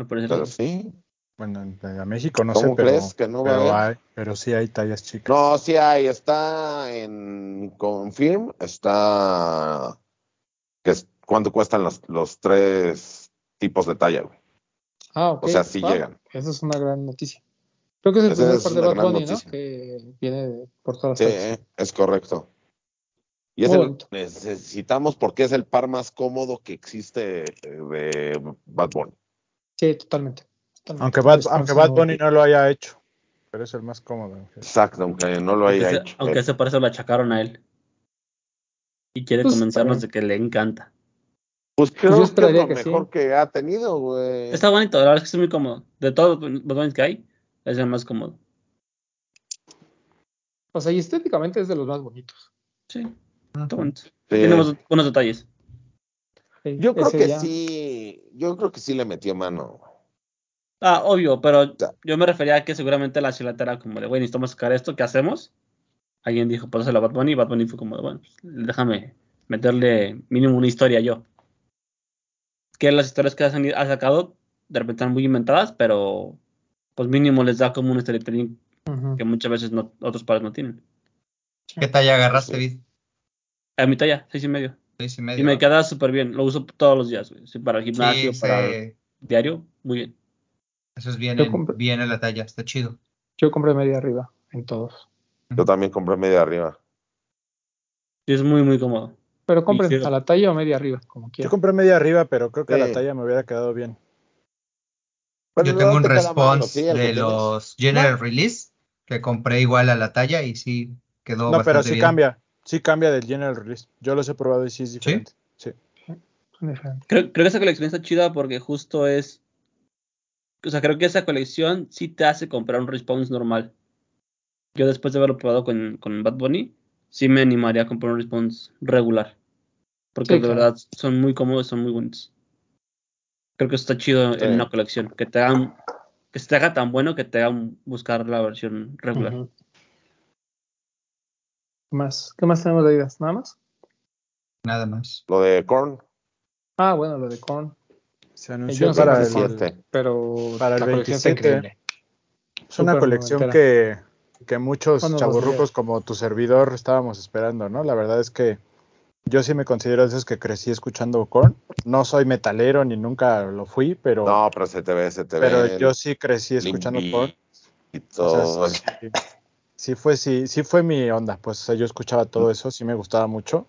Parece Pero sí. Bueno, en México no ¿Cómo sé, pero, crees que no va a pero, haber? hay, pero sí hay tallas chicas. No, sí hay, está en Confirm, está que es cuánto cuestan los, los tres tipos de talla, güey. Ah, ok. O sea, sí Wow, llegan. Esa es una gran noticia. Creo que es el Esa primer es par de Bad Bunny, ¿no? Que viene de- por todas Sí, las tallas. es correcto. Y es el necesitamos porque es el par más cómodo que existe eh, de Bad Bunny. Sí, totalmente. totalmente. Aunque Bad, aunque Bad Bunny no lo haya hecho. Pero es el más cómodo. Exacto, aunque no lo Aunque, haya se- hecho. aunque Eh, ese parece lo achacaron a él. Y quiere Pues, convencernos está de que le encanta. Pues creo yo que es lo que sí. mejor que ha tenido, güey. Está bonito, la verdad es que es muy cómodo. De todos los botones que hay, es el más cómodo. O sea, y estéticamente es de los más bonitos. Sí, está bonito. Sí. Tiene buenos, buenos detalles. Sí, Yo creo que ya- sí, yo creo que sí le metió mano. Ah, obvio, pero yo me refería a que seguramente la chilata era como de, güey, necesitamos sacar esto, ¿qué hacemos? Alguien dijo, pues a Bad Bunny, y Bad Bunny fue como de, bueno, pues, déjame meterle mínimo una historia yo. Que las historias que has, ha sacado de repente están muy inventadas, pero pues mínimo les da como un storytelling que muchas veces no, otros padres no tienen. ¿Qué talla agarraste. Vid? A mi talla, seis y medio. Seis y me queda súper bien, lo uso todos los días, güey. Sí, para el gimnasio, Sí, para el diario, muy bien. Eso es bien, en- bien en la talla, está chido. Yo compré media arriba en todos. Yo también compré media arriba. Sí, es muy, muy cómodo. Pero compren a la talla o media arriba, como Yo quieran. compré media arriba, pero creo que a la talla me hubiera quedado bien. Pero Yo tengo un te response de los General Release que compré igual a la talla y sí quedó No, pero sí bien. cambia. Sí cambia del General Release. Yo los he probado y sí es diferente. Sí. Creo, creo que esa colección está chida porque justo es. O sea, creo que esa colección sí te hace comprar un response normal. Yo después de haberlo probado con, con Bad Bunny, sí me animaría a comprar un response regular. Porque Sí, de claro. verdad son muy cómodos, son muy bonitos. Creo que está chido Sí. en una colección. Que te hagan. Que se te haga tan bueno que te hagan buscar la versión regular. ¿Qué más? ¿Qué más tenemos de Adidas? ¿Nada más? Nada más. Lo de Korn, Ah, bueno, lo de Korn. Se yo anunció no sé para el. 27. Pero Para el la colección está 27. increíble. Es una colección que, que muchos chaburrucos como tu servidor estábamos esperando, ¿no? La verdad es que yo sí me considero de esos que crecí escuchando Korn. No soy metalero ni nunca lo fui, pero, No, pero se te ve, se te pero ve. yo sí crecí escuchando Korn. Y O todo. sea, sí, sí fue, sí, sí fue mi onda, pues o sea, yo escuchaba todo eso, sí me gustaba mucho.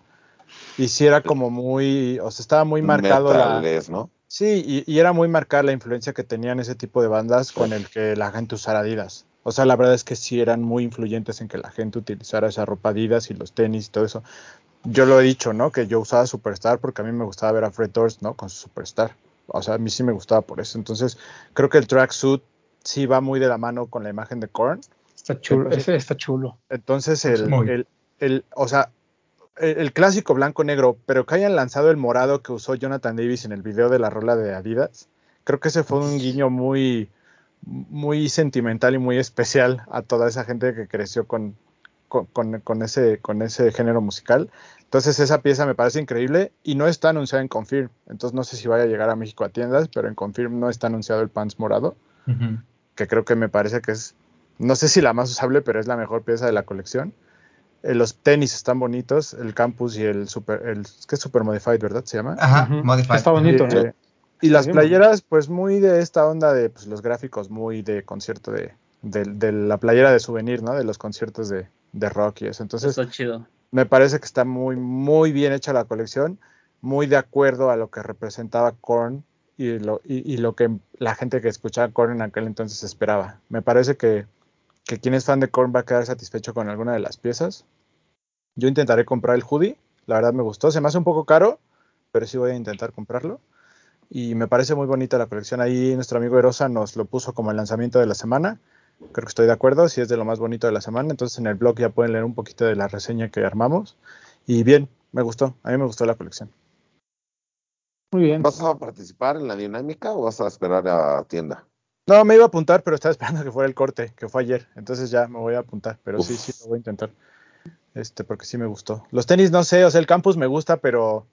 Y sí era como muy, o sea, estaba muy marcado la, metales, ¿no? Sí, y, y era muy marcada la influencia que tenían ese tipo de bandas con el que la gente usara Adidas. O sea, la verdad es que sí eran muy influyentes en que la gente utilizara esa ropa Adidas y los tenis y todo eso. Yo lo he dicho, ¿no? Que yo usaba Superstar porque a mí me gustaba ver a Fred Durst, ¿no? Con su Superstar. O sea, a mí sí me gustaba por eso. Entonces, creo que el tracksuit sí va muy de la mano con la imagen de Korn. Está chulo. Entonces- Ese está chulo. Entonces, el, el, el- o sea, el, el clásico blanco-negro, pero que hayan lanzado el morado que usó Jonathan Davis en el video de la rola de Adidas, creo que ese fue un guiño muy, muy sentimental y muy especial a toda esa gente que creció con, con, con- con ese, con ese género musical. Entonces, esa pieza me parece increíble y no está anunciada en Confirm. Entonces, no sé si vaya a llegar a México a tiendas, pero en Confirm no está anunciado el pants morado que creo que me parece que es, no sé si la más usable, pero es la mejor pieza de la colección. Eh, los tenis están bonitos, el campus y el super, el que es super modified, ¿verdad? Se llama. Ajá. Modified. Está bonito. Eh, ¿eh? y las playeras, pues muy de esta onda de pues, los gráficos, muy de concierto de, de, de la playera de souvenir, ¿no? De los conciertos de, de rock y eso. Entonces, Está chido. me parece que está muy, muy bien hecha la colección, muy de acuerdo a lo que representaba Korn y lo, y, y lo que la gente que escuchaba Korn en aquel entonces esperaba. Me parece que, que quien es fan de Korn va a quedar satisfecho con alguna de las piezas. Yo intentaré comprar el hoodie, la verdad me gustó, se me hace un poco caro, pero sí voy a intentar comprarlo. Y me parece muy bonita la colección. Ahí nuestro amigo Erosa nos lo puso como el lanzamiento de la semana. Creo que estoy de acuerdo, si es de lo más bonito de la semana. Entonces en el blog ya pueden leer un poquito de la reseña que armamos. Y bien, me gustó, a mí me gustó la colección. Muy bien. ¿Vas a participar en la dinámica o vas a esperar a tienda? No, me iba a apuntar, pero estaba esperando que fuera el corte, que fue ayer. Entonces ya me voy a apuntar, pero sí, Uf. sí, lo voy a intentar. Este, porque sí me gustó. Los tenis, no sé, o sea, el campus me gusta, pero,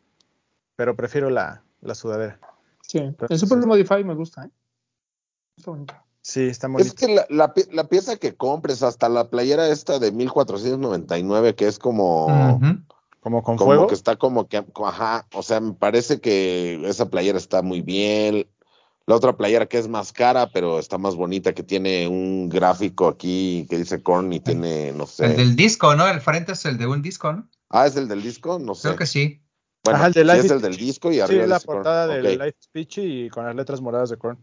pero prefiero la, la sudadera. Sí. El Super sí. Modify me gusta, ¿eh? Está bonito. Sí, está muy Es que la, la pi- la pieza que compres, hasta la playera esta de 1499, que es como, Ujú. como con como fuego. que está como que, ajá, o sea, me parece que esa playera está muy bien. La otra playera que es más cara, pero está más bonita, que tiene un gráfico aquí que dice Korn y tiene, no sé. El del disco, ¿no? El frente es el de un disco, ¿no? Ah, ¿es el del disco? No sé. Creo que sí. Bueno, Ajá, el de sí es el del disco y Sí, arriba es la Korn. portada del Ok. Life Speech y con las letras moradas de Korn.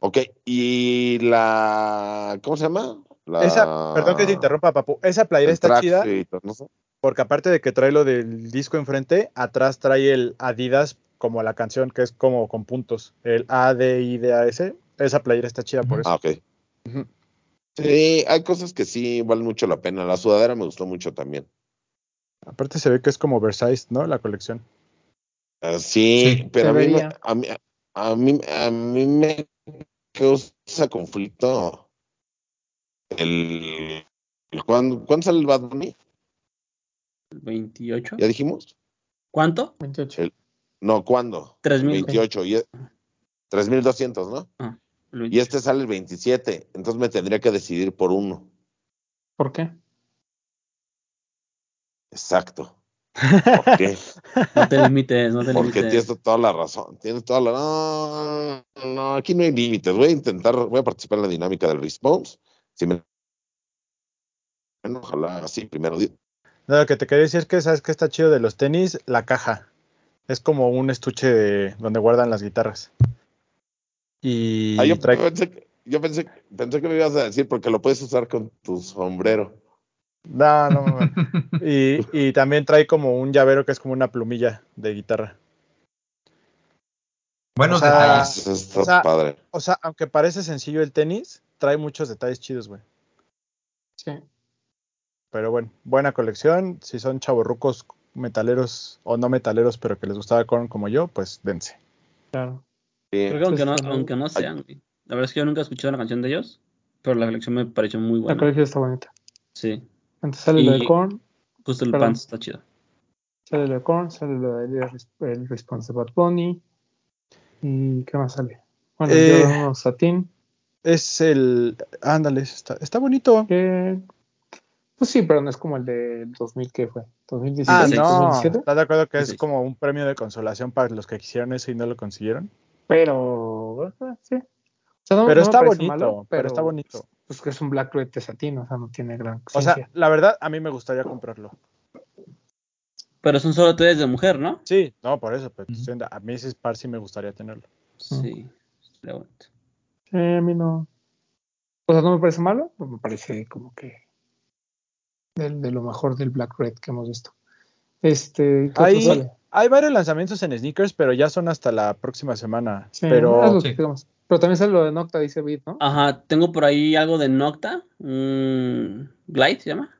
Ok, y la, ¿cómo se llama? La, Esa, perdón que te interrumpa, papu. Esa playera el está chida suit, no sé. porque aparte de que trae lo del disco enfrente, atrás trae el Adidas como la canción que es como con puntos. El A, D, I, D, A, S. Esa playera está chida por eso. Ah, ok. Sí, hay cosas que sí valen mucho la pena. La sudadera me gustó mucho también. Aparte se ve que es como oversized, ¿no? La colección. Ah, sí, Sí, pero a mí, me, a, mí, a, mí, a mí me causa conflicto el... el ¿cuándo, ¿Cuándo sale el Bad Bunny? El 28. ¿Ya dijimos? ¿Cuánto? 28. El- No, ¿cuándo? 3000. El 28. Y es, 3200, ¿no? Ah, Y 28. este sale el 27. Entonces me tendría que decidir por uno. ¿Por qué? Exacto. ¿Por qué? No te limites, no te Porque limites. tienes toda la razón. Tienes toda la. No, no, aquí no hay límites. Voy a intentar, voy a participar en la dinámica del response. Si me. Bueno, ojalá así primero. No, lo que te quería decir es que sabes que está chido de los tenis, la caja. Es como un estuche de donde guardan las guitarras. Y Ah, yo, trae- pensé, que- yo pensé, pensé que me ibas a decir porque lo puedes usar con tu sombrero. No, no, no. Y, y también trae como un llavero que es como una plumilla de guitarra. Buenos O sea, detalles. Está o sea, padre. O sea, aunque parece sencillo el tenis, trae muchos detalles chidos, güey. Sí. Pero bueno, buena colección. Si son chavorrucos metaleros o no metaleros, pero que les gustaba Korn como yo, pues dense. Claro. Sí. Creo que aunque no, Pues, aunque no sean, güey. La verdad es que yo nunca he escuchado una canción de ellos, pero la colección me pareció muy La buena. colección está bonita. Sí, Antes sale lo de Y- Korn, justo el pants está chido. sale lo de Korn, sale lo de el, el Response de Bad Bunny. ¿Y qué más sale? Bueno, Eh. uno Satin, Es el. Ándale, está, está bonito. Pues sí, pero no es como el del 2000 que fue. 2016, Ah, no. 2017. ¿Estás de acuerdo que es Sí. como un premio de consolación para los que quisieron eso y no lo consiguieron? Pero. eh, sí. O sea, no, Pero no me está bonito, malo, pero está bonito. Pues que es un Black Red de satín, o sea, no tiene gran O sea, ciencia. la verdad, a mí me gustaría comprarlo. Pero son solo tres de mujer, ¿no? Sí, no, por eso, pero a mí ese par sí me gustaría tenerlo. Sí. estaría bonito. Eh, a mí no. O sea, no me parece malo, pues me parece como que. De, de lo mejor del Black Red que hemos visto. Este. ¿qué otro Hay, varios lanzamientos en sneakers, pero ya son hasta la próxima semana. Sí, pero es lo Sí. Pero también sale lo de Nocta, dice Beat, ¿no? Ajá, tengo por ahí algo de Nocta, un Glide se llama,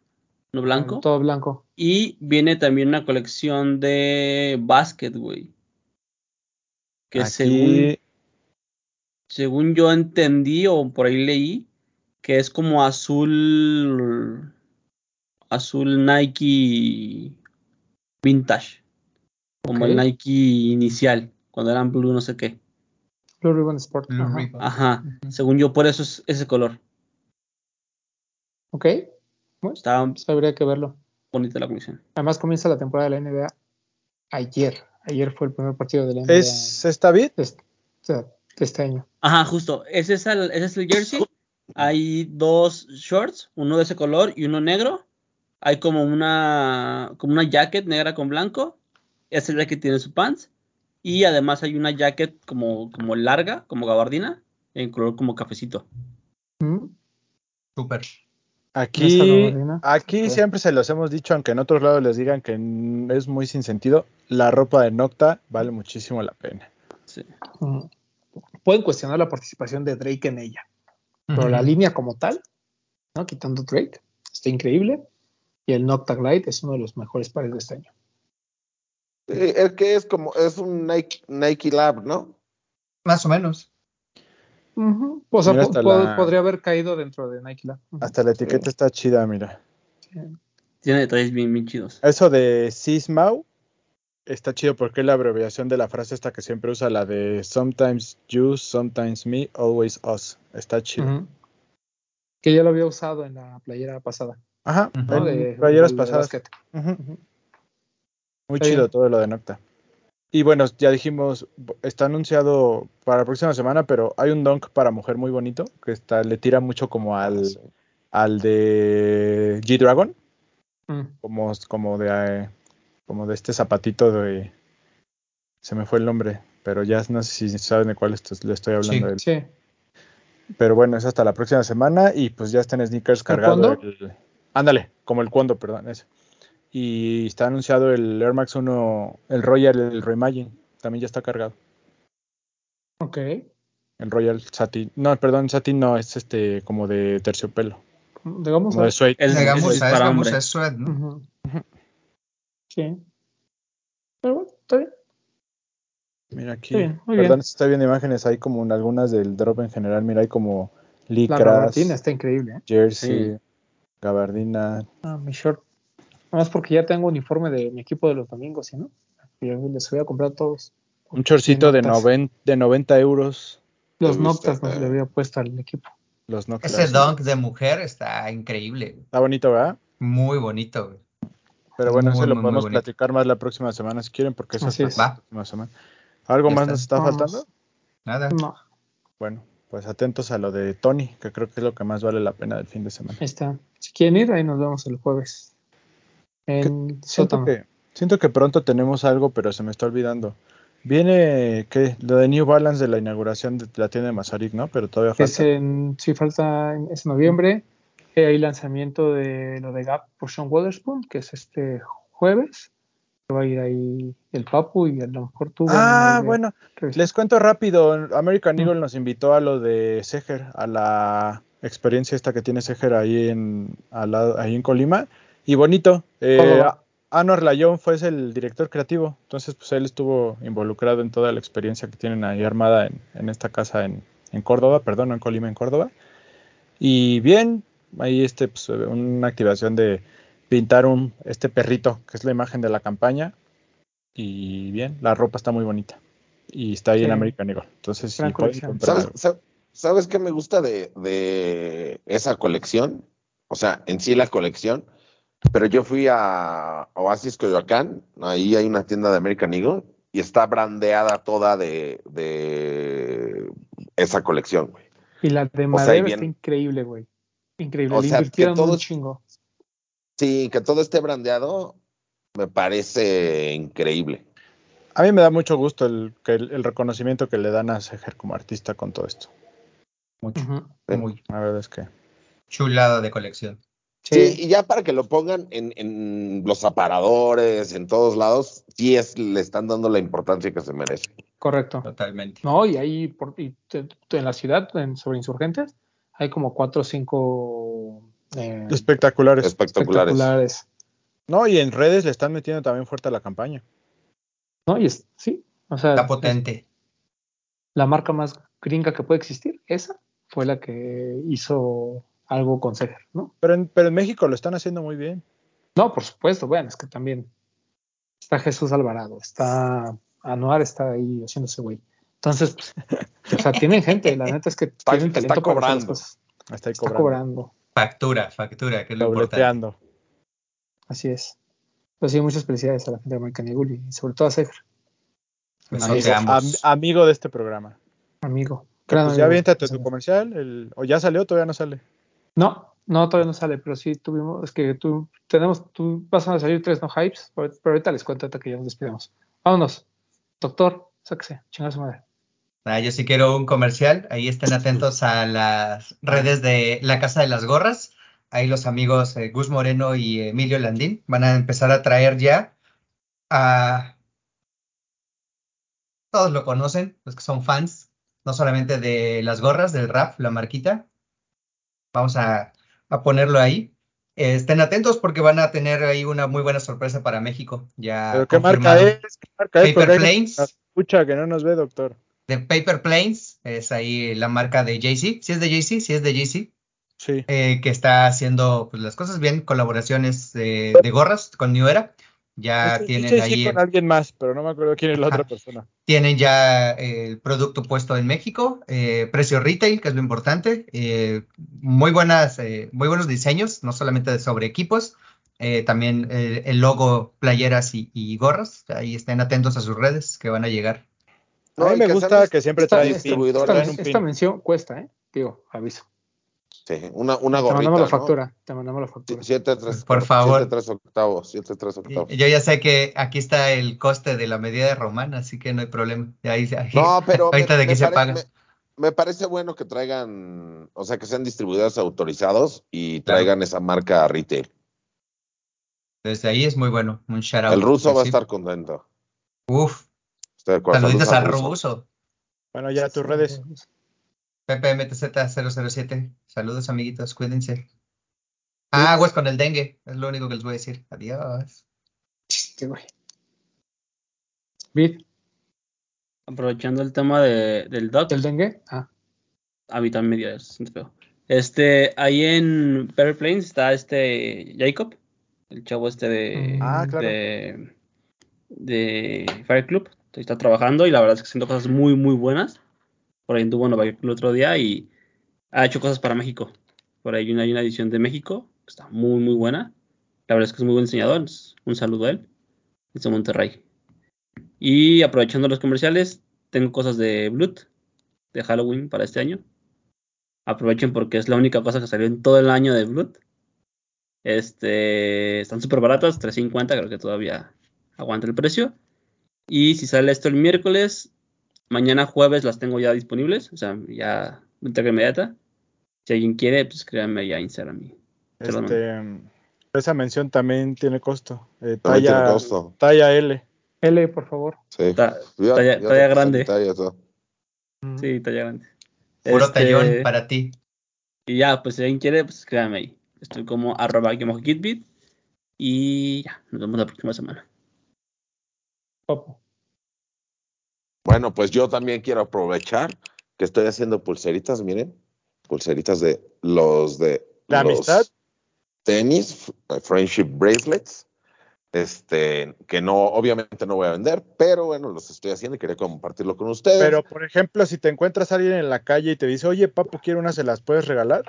no blanco. Todo blanco. Y viene también una colección de basket, güey. Que según, aquí según yo entendí o por ahí leí, que es como azul, azul Nike vintage, como el. Nike inicial, cuando eran blue no sé qué. Blue Ribbon Sport. Blue Ajá. Ribbon. Ajá, Ujú. según yo por eso es ese color. Ok. Bueno, Está pues habría que verlo. bonita la colección. Además comienza la temporada de la NBA ayer. Ayer fue el primer partido de la NBA es esta bit. este, o sea, de este año. Ajá, justo. Ese es el, ese es el jersey. Hay dos shorts, uno de ese color y uno negro. Hay como una, como una jacket negra con blanco. Ese jacket tiene su pants. Y además hay una jacket como, como larga, como gabardina, en color como cafecito. ¿Mm? Súper. Aquí, aquí siempre se los hemos dicho, aunque en otros lados les digan que es muy sin sentido, la ropa de Nocta vale muchísimo la pena. Sí. Mm. Pueden cuestionar la participación de Drake en ella, pero la línea como tal, ¿no? quitando Drake, está increíble. Y el Nocta Glide es uno de los mejores pares de este año. Sí, es que es como, es un Nike, Nike Lab, ¿no? Más o menos. Ujú. O sea, Mira, po- hasta po- la- podría haber caído dentro de Nike Lab. Hasta la etiqueta está chida, mira. Tiene detalles bien, bien chidos. Eso de Sismau está chido porque es la abreviación de la frase esta que siempre usa, la de Sometimes you, sometimes me, always us. Está chido. Que ya lo había usado en la playera pasada. Ajá, Ujú. ¿no? en De, playeras de pasadas. Muy chido todo lo de Nocta. Y bueno, ya dijimos, está anunciado para la próxima semana, pero hay un dunk para mujer muy bonito, que está, le tira mucho como al, Ah, sí. al de G-Dragon, Mm. como, como de eh, como de este zapatito de se me fue el nombre, pero ya no sé si saben de cuál esto- le estoy hablando. Sí. del- Sí. Pero bueno, es hasta la próxima semana y pues ya está en sneakers ¿El cargado. El- ándale, como el Kondo, perdón, ese. Y está anunciado el Air Max 1, el Royal, el Reimagine, también ya está cargado. Ok. El Royal Satin, no, perdón, Satin no, es este como de terciopelo, Digamos. como de suede. Es, De es gamuza, es para. Sí. Pero bueno, está bien. Mira aquí, Está bien, muy perdón, bien. si estoy viendo imágenes, hay como en algunas del drop en general, mira, hay como La licras, gabardina está increíble. ¿eh? jersey, Sí. gabardina, Ah, mi short. Nada más porque ya tengo uniforme de mi equipo de los domingos, ¿sí, no? Yo les voy a comprar todos. un chorcito de, noven- de 90 euros, Los Noctas le había puesto al equipo. los Noctas. Ese dunk de mujer está increíble. Está bonito, ¿verdad? Muy bonito. güey. Pero bueno, Muy, eso lo muy, podemos platicar más la próxima semana si quieren, porque eso Así es. la próxima semana. ¿Algo Ya más está. nos está Vamos. faltando? Nada. No, Bueno, pues atentos a lo de Tony, que creo que es lo que más vale la pena del fin de semana. ahí está. Si quieren ir, ahí nos vemos el jueves. En sótano. que, siento que pronto tenemos algo, pero se me está olvidando. Viene, ¿qué? Lo de New Balance de la inauguración de la tienda de Mazarik, ¿no? Pero todavía Es falta. en, sí, falta, es en noviembre. Eh, hay lanzamiento de lo de Gap por Sean Waterspoon, que es este jueves. Va a ir ahí el Papu y a lo mejor tú. Ah, de- bueno, les cuento rápido. American. Eagle nos invitó a lo de Seger, a la experiencia esta que tiene Seger ahí en, al lado- ahí en Colima. Y bonito. Eh. Anwar Layón fue el director creativo. Entonces, pues él estuvo involucrado en toda la experiencia que tienen ahí armada en, en esta casa en, en Córdoba, perdón, no en Colima, en Córdoba. Y bien, ahí este, pues, una activación de pintar un, este perrito, que es la imagen de la campaña. Y bien, la ropa está muy bonita. Y está ahí Sí. en American Eagle. Entonces, comprar ¿Sabes, sab- ¿Sabes qué me gusta de, de esa colección? O sea, en sí la colección. Pero yo fui a Oasis Coyoacán, ahí hay una tienda de American Eagle y está brandeada toda de, de esa colección, güey. Y la de madera bien- está increíble, güey. Increíble. O Le sea, que invirtieron todo un chingo. Sí, que todo esté brandeado me parece increíble. A mí me da mucho gusto el, que el, el reconocimiento que le dan a Seger como artista con todo esto. Mucho. Ujú. Muy La verdad es que. chulada de colección. Sí, y ya para que lo pongan en, en los aparadores, en todos lados, sí es, le están dando la importancia que se merece. correcto. Totalmente. No, y ahí por, y te- te- en la ciudad, en, sobre insurgentes, hay como cuatro o cinco eh, Espectaculares. Espectaculares. espectaculares. No, y en redes le están metiendo también fuerte a la campaña. ¿No? Y es, sí, o sea, Está es potente. la marca más gringa que puede existir, esa fue la que hizo algo con Seger, ¿no? Pero en, pero en México lo están haciendo muy bien. No, por supuesto, bueno, es que también está Jesús Alvarado, está Anuar, está ahí haciéndose güey. Entonces, pues, o sea, tienen gente, la neta es que tienen está talento para hacer las cobrando. cosas. Está ahí Está cobrando. cobrando, Factura, factura, que es lo importante. Dobleteando. así es. Pues sí, muchas felicidades a la gente de American Eagle y sobre todo a Seger, Besote Amigo, am- amigo de este programa. amigo. Gran pues ya aviéntate tu comercial. El, ¿O ya salió? Todavía no sale. No, no, todavía no sale, pero sí tuvimos, es que tú, tenemos, tú vas a salir tres no hypes, pero pero ahorita les cuento hasta que ya nos despidamos. Vámonos, doctor, sáquese, chinga su madre. Ah, yo sí quiero un comercial. Ahí estén atentos a las redes de la Casa de las Gorras. Ahí los amigos eh, Gus Moreno y Emilio Landín van a empezar a traer ya a... Todos lo conocen, los que son fans, no solamente de las gorras, del rap, la marquita. Vamos a, a ponerlo ahí. Eh, estén atentos porque van a tener ahí una muy buena sorpresa para México. Ya ¿Pero qué marca es? ¿Qué marca es? Paper Planes. Escucha, que no nos ve, doctor. De Paper Planes, es ahí la marca de Jay-Z. ¿Sí es de Jay-Z? Sí es de Jay-Z. Sí. eh, que está haciendo pues, las cosas bien, colaboraciones eh, de gorras con New Era. Ya tienen sí ahí, con alguien más, pero no me acuerdo quién es la Ajá. otra persona. tienen ya eh, el producto puesto en México, eh, precio retail, que es lo importante, eh, muy buenas, eh, muy buenos diseños, no solamente de sobre equipos, eh, también el logo playeras y, y gorras, ahí estén atentos a sus redes que van a llegar. A mí me que gusta sabes- que siempre Esta, trae esta- pin, distribuidor, esta- traen un esta pin. mención cuesta, ¿eh? Digo, aviso. Sí, una, una Te gorrita, mandamos la ¿no? factura. Te mandamos la factura. 7 3 Por favor. 7 3 octavos, 7 3 Y- octavos. Yo ya sé que aquí está el coste de la medida de Román, así que no hay problema. Ahí, ahí- No, pero ahorita de aquí se paga. me- me parece bueno que traigan, o sea, que sean distribuidores autorizados y Claro. traigan esa marca a retail. Desde ahí es muy bueno. Un shout out. El ruso va a estar contento. Uf, Estoy de acuerdo. saluditos al al ruso. ruso. Bueno, ya tus redes. PPMTZ007. Saludos, amiguitos. Cuídense. Ah, aguas con el dengue. Es lo único que les voy a decir. Adiós. Este güey. Vid, Aprovechando el tema de, del doc, ¿el dengue? Ah, a mí también me dio feo. Este, ahí en Perry Plains está este Jacob, el chavo este de, Ah, claro. de, de Fire Club. Está trabajando y la verdad es que haciendo cosas muy, muy buenas. Por ahí anduvo en Nueva York el otro día y ha hecho cosas para México. Por ahí hay una, edición de México que está muy, muy buena. La verdad es que es muy buen diseñador. Un saludo a él. Es de Monterrey. Y aprovechando los comerciales, tengo cosas de Blood, de Halloween para este año. Aprovechen porque es la única cosa que salió en todo el año de Blood. Este, están súper baratas, 3.50, creo que todavía aguanta el precio. Y si sale esto el miércoles, mañana jueves las tengo ya disponibles, o sea, ya de entrega inmediata. Si alguien quiere, pues créanme ya Instagram. y. Este, esa mención también tiene costo. Eh, También tiene talla, costo. talla L. L, por favor. Sí. Ta- Ya- talla- ya talla te grande. talla. Mm. Sí, talla grande. Puro Este, tallón para ti. Y ya, pues si alguien quiere, pues créanme ahí. Estoy como arroba kitbit. Y ya, nos vemos la próxima semana. Papo. Bueno, pues yo también quiero aprovechar que estoy haciendo pulseritas, miren, pulseritas de los de ¿De los amistad? tenis, f- friendship bracelets, este, que no, obviamente no voy a vender, pero bueno, los estoy haciendo y quería compartirlo con ustedes. Pero, por ejemplo, si te encuentras a alguien en la calle y te dice, oye, papu, quiero una, ¿se las puedes regalar?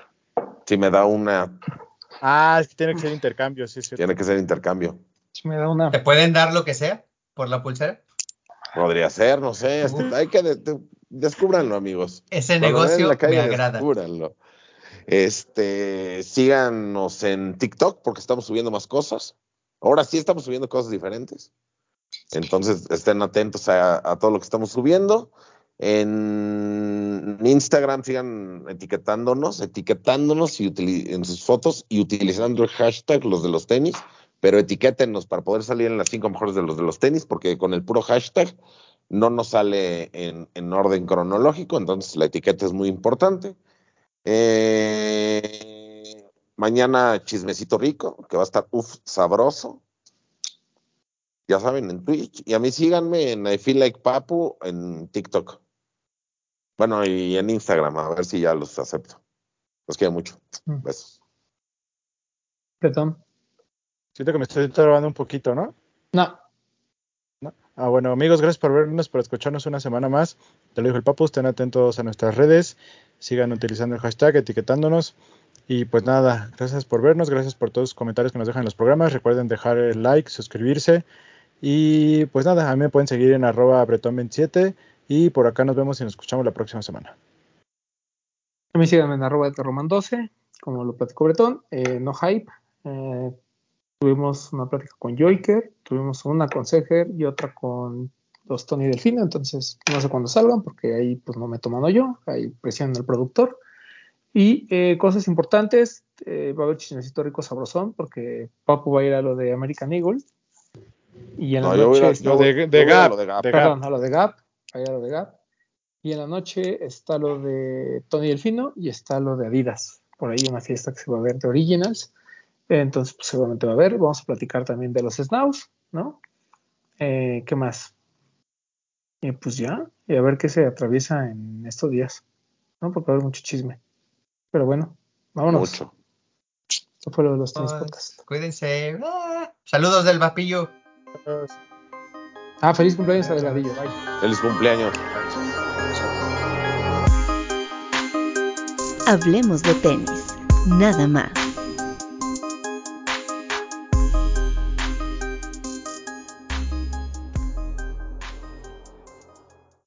si me da una, Ah, es que tiene que ser intercambio, sí, sí. tiene que ser intercambio. Si me da una. ¿Te pueden dar lo que sea por la pulsera? Podría ser, no sé, hay que de- de- descúbranlo, amigos. Ese Cuando negocio la calle, me agrada. descúbranlo. Este, síganos en TikTok porque estamos subiendo más cosas. Ahora sí estamos subiendo cosas diferentes. Entonces estén atentos a, a todo lo que estamos subiendo. En Instagram sigan etiquetándonos, etiquetándonos y en sus fotos y utilizando el hashtag los de los tenis, pero etiquétenos para poder salir en las cinco mejores de los de los tenis, porque con el puro hashtag no nos sale en, en orden cronológico, entonces la etiqueta es muy importante. Eh, mañana chismecito rico, que va a estar uf, sabroso. Ya saben, en Twitch. Y a mí síganme en I Feel Like Papu en TikTok. Bueno, y en Instagram, a ver si ya los acepto. Los quiero mucho. Mm. Besos. Perdón. Siento que me estoy trabando un poquito, ¿no? No. Ah, bueno, amigos, gracias por vernos, por escucharnos una semana más. Te lo dijo el Papu, estén atentos a nuestras redes, sigan utilizando el hashtag, etiquetándonos. Y pues nada, gracias por vernos, gracias por todos los comentarios que nos dejan en los programas. Recuerden dejar el like, suscribirse. Y pues nada, a mí me pueden seguir en arroba bretón27 y por acá nos vemos y nos escuchamos la próxima semana. A mí síganme en arroba de Roman12, como lo platicó Bretón, eh, no hype. Eh, tuvimos una plática con Joiker, tuvimos una con Seger y otra con los Tony Delfino, entonces no sé cuándo salgan porque ahí pues no me he tomado yo, hay presión en el productor. Y eh, cosas importantes, eh, va a haber chismecito rico sabrosón porque Papu va a ir a lo de American Eagle. Y en la No, yo voy a- noche de, a Gap. lo de Gap. de Gap. Perdón, a lo de Gap, ahí a lo de Gap. Y en la noche está lo de Tony Delfino y está lo de Adidas. Por ahí una fiesta que se va a ver de Originals. Entonces, pues, seguramente va a haber. Vamos a platicar también de los Snaus, ¿no? Eh, ¿Qué más? Y pues ya, y a ver qué se atraviesa en estos días, ¿no? Porque va a haber mucho chisme. Pero bueno, vámonos. Mucho. Esto fue lo de los tenis Pues, podcast. cuídense. Ah, saludos del vapillo. Ah, feliz cumpleaños a Delgadillo. Bye. Feliz cumpleaños. Hablemos de tenis, nada más.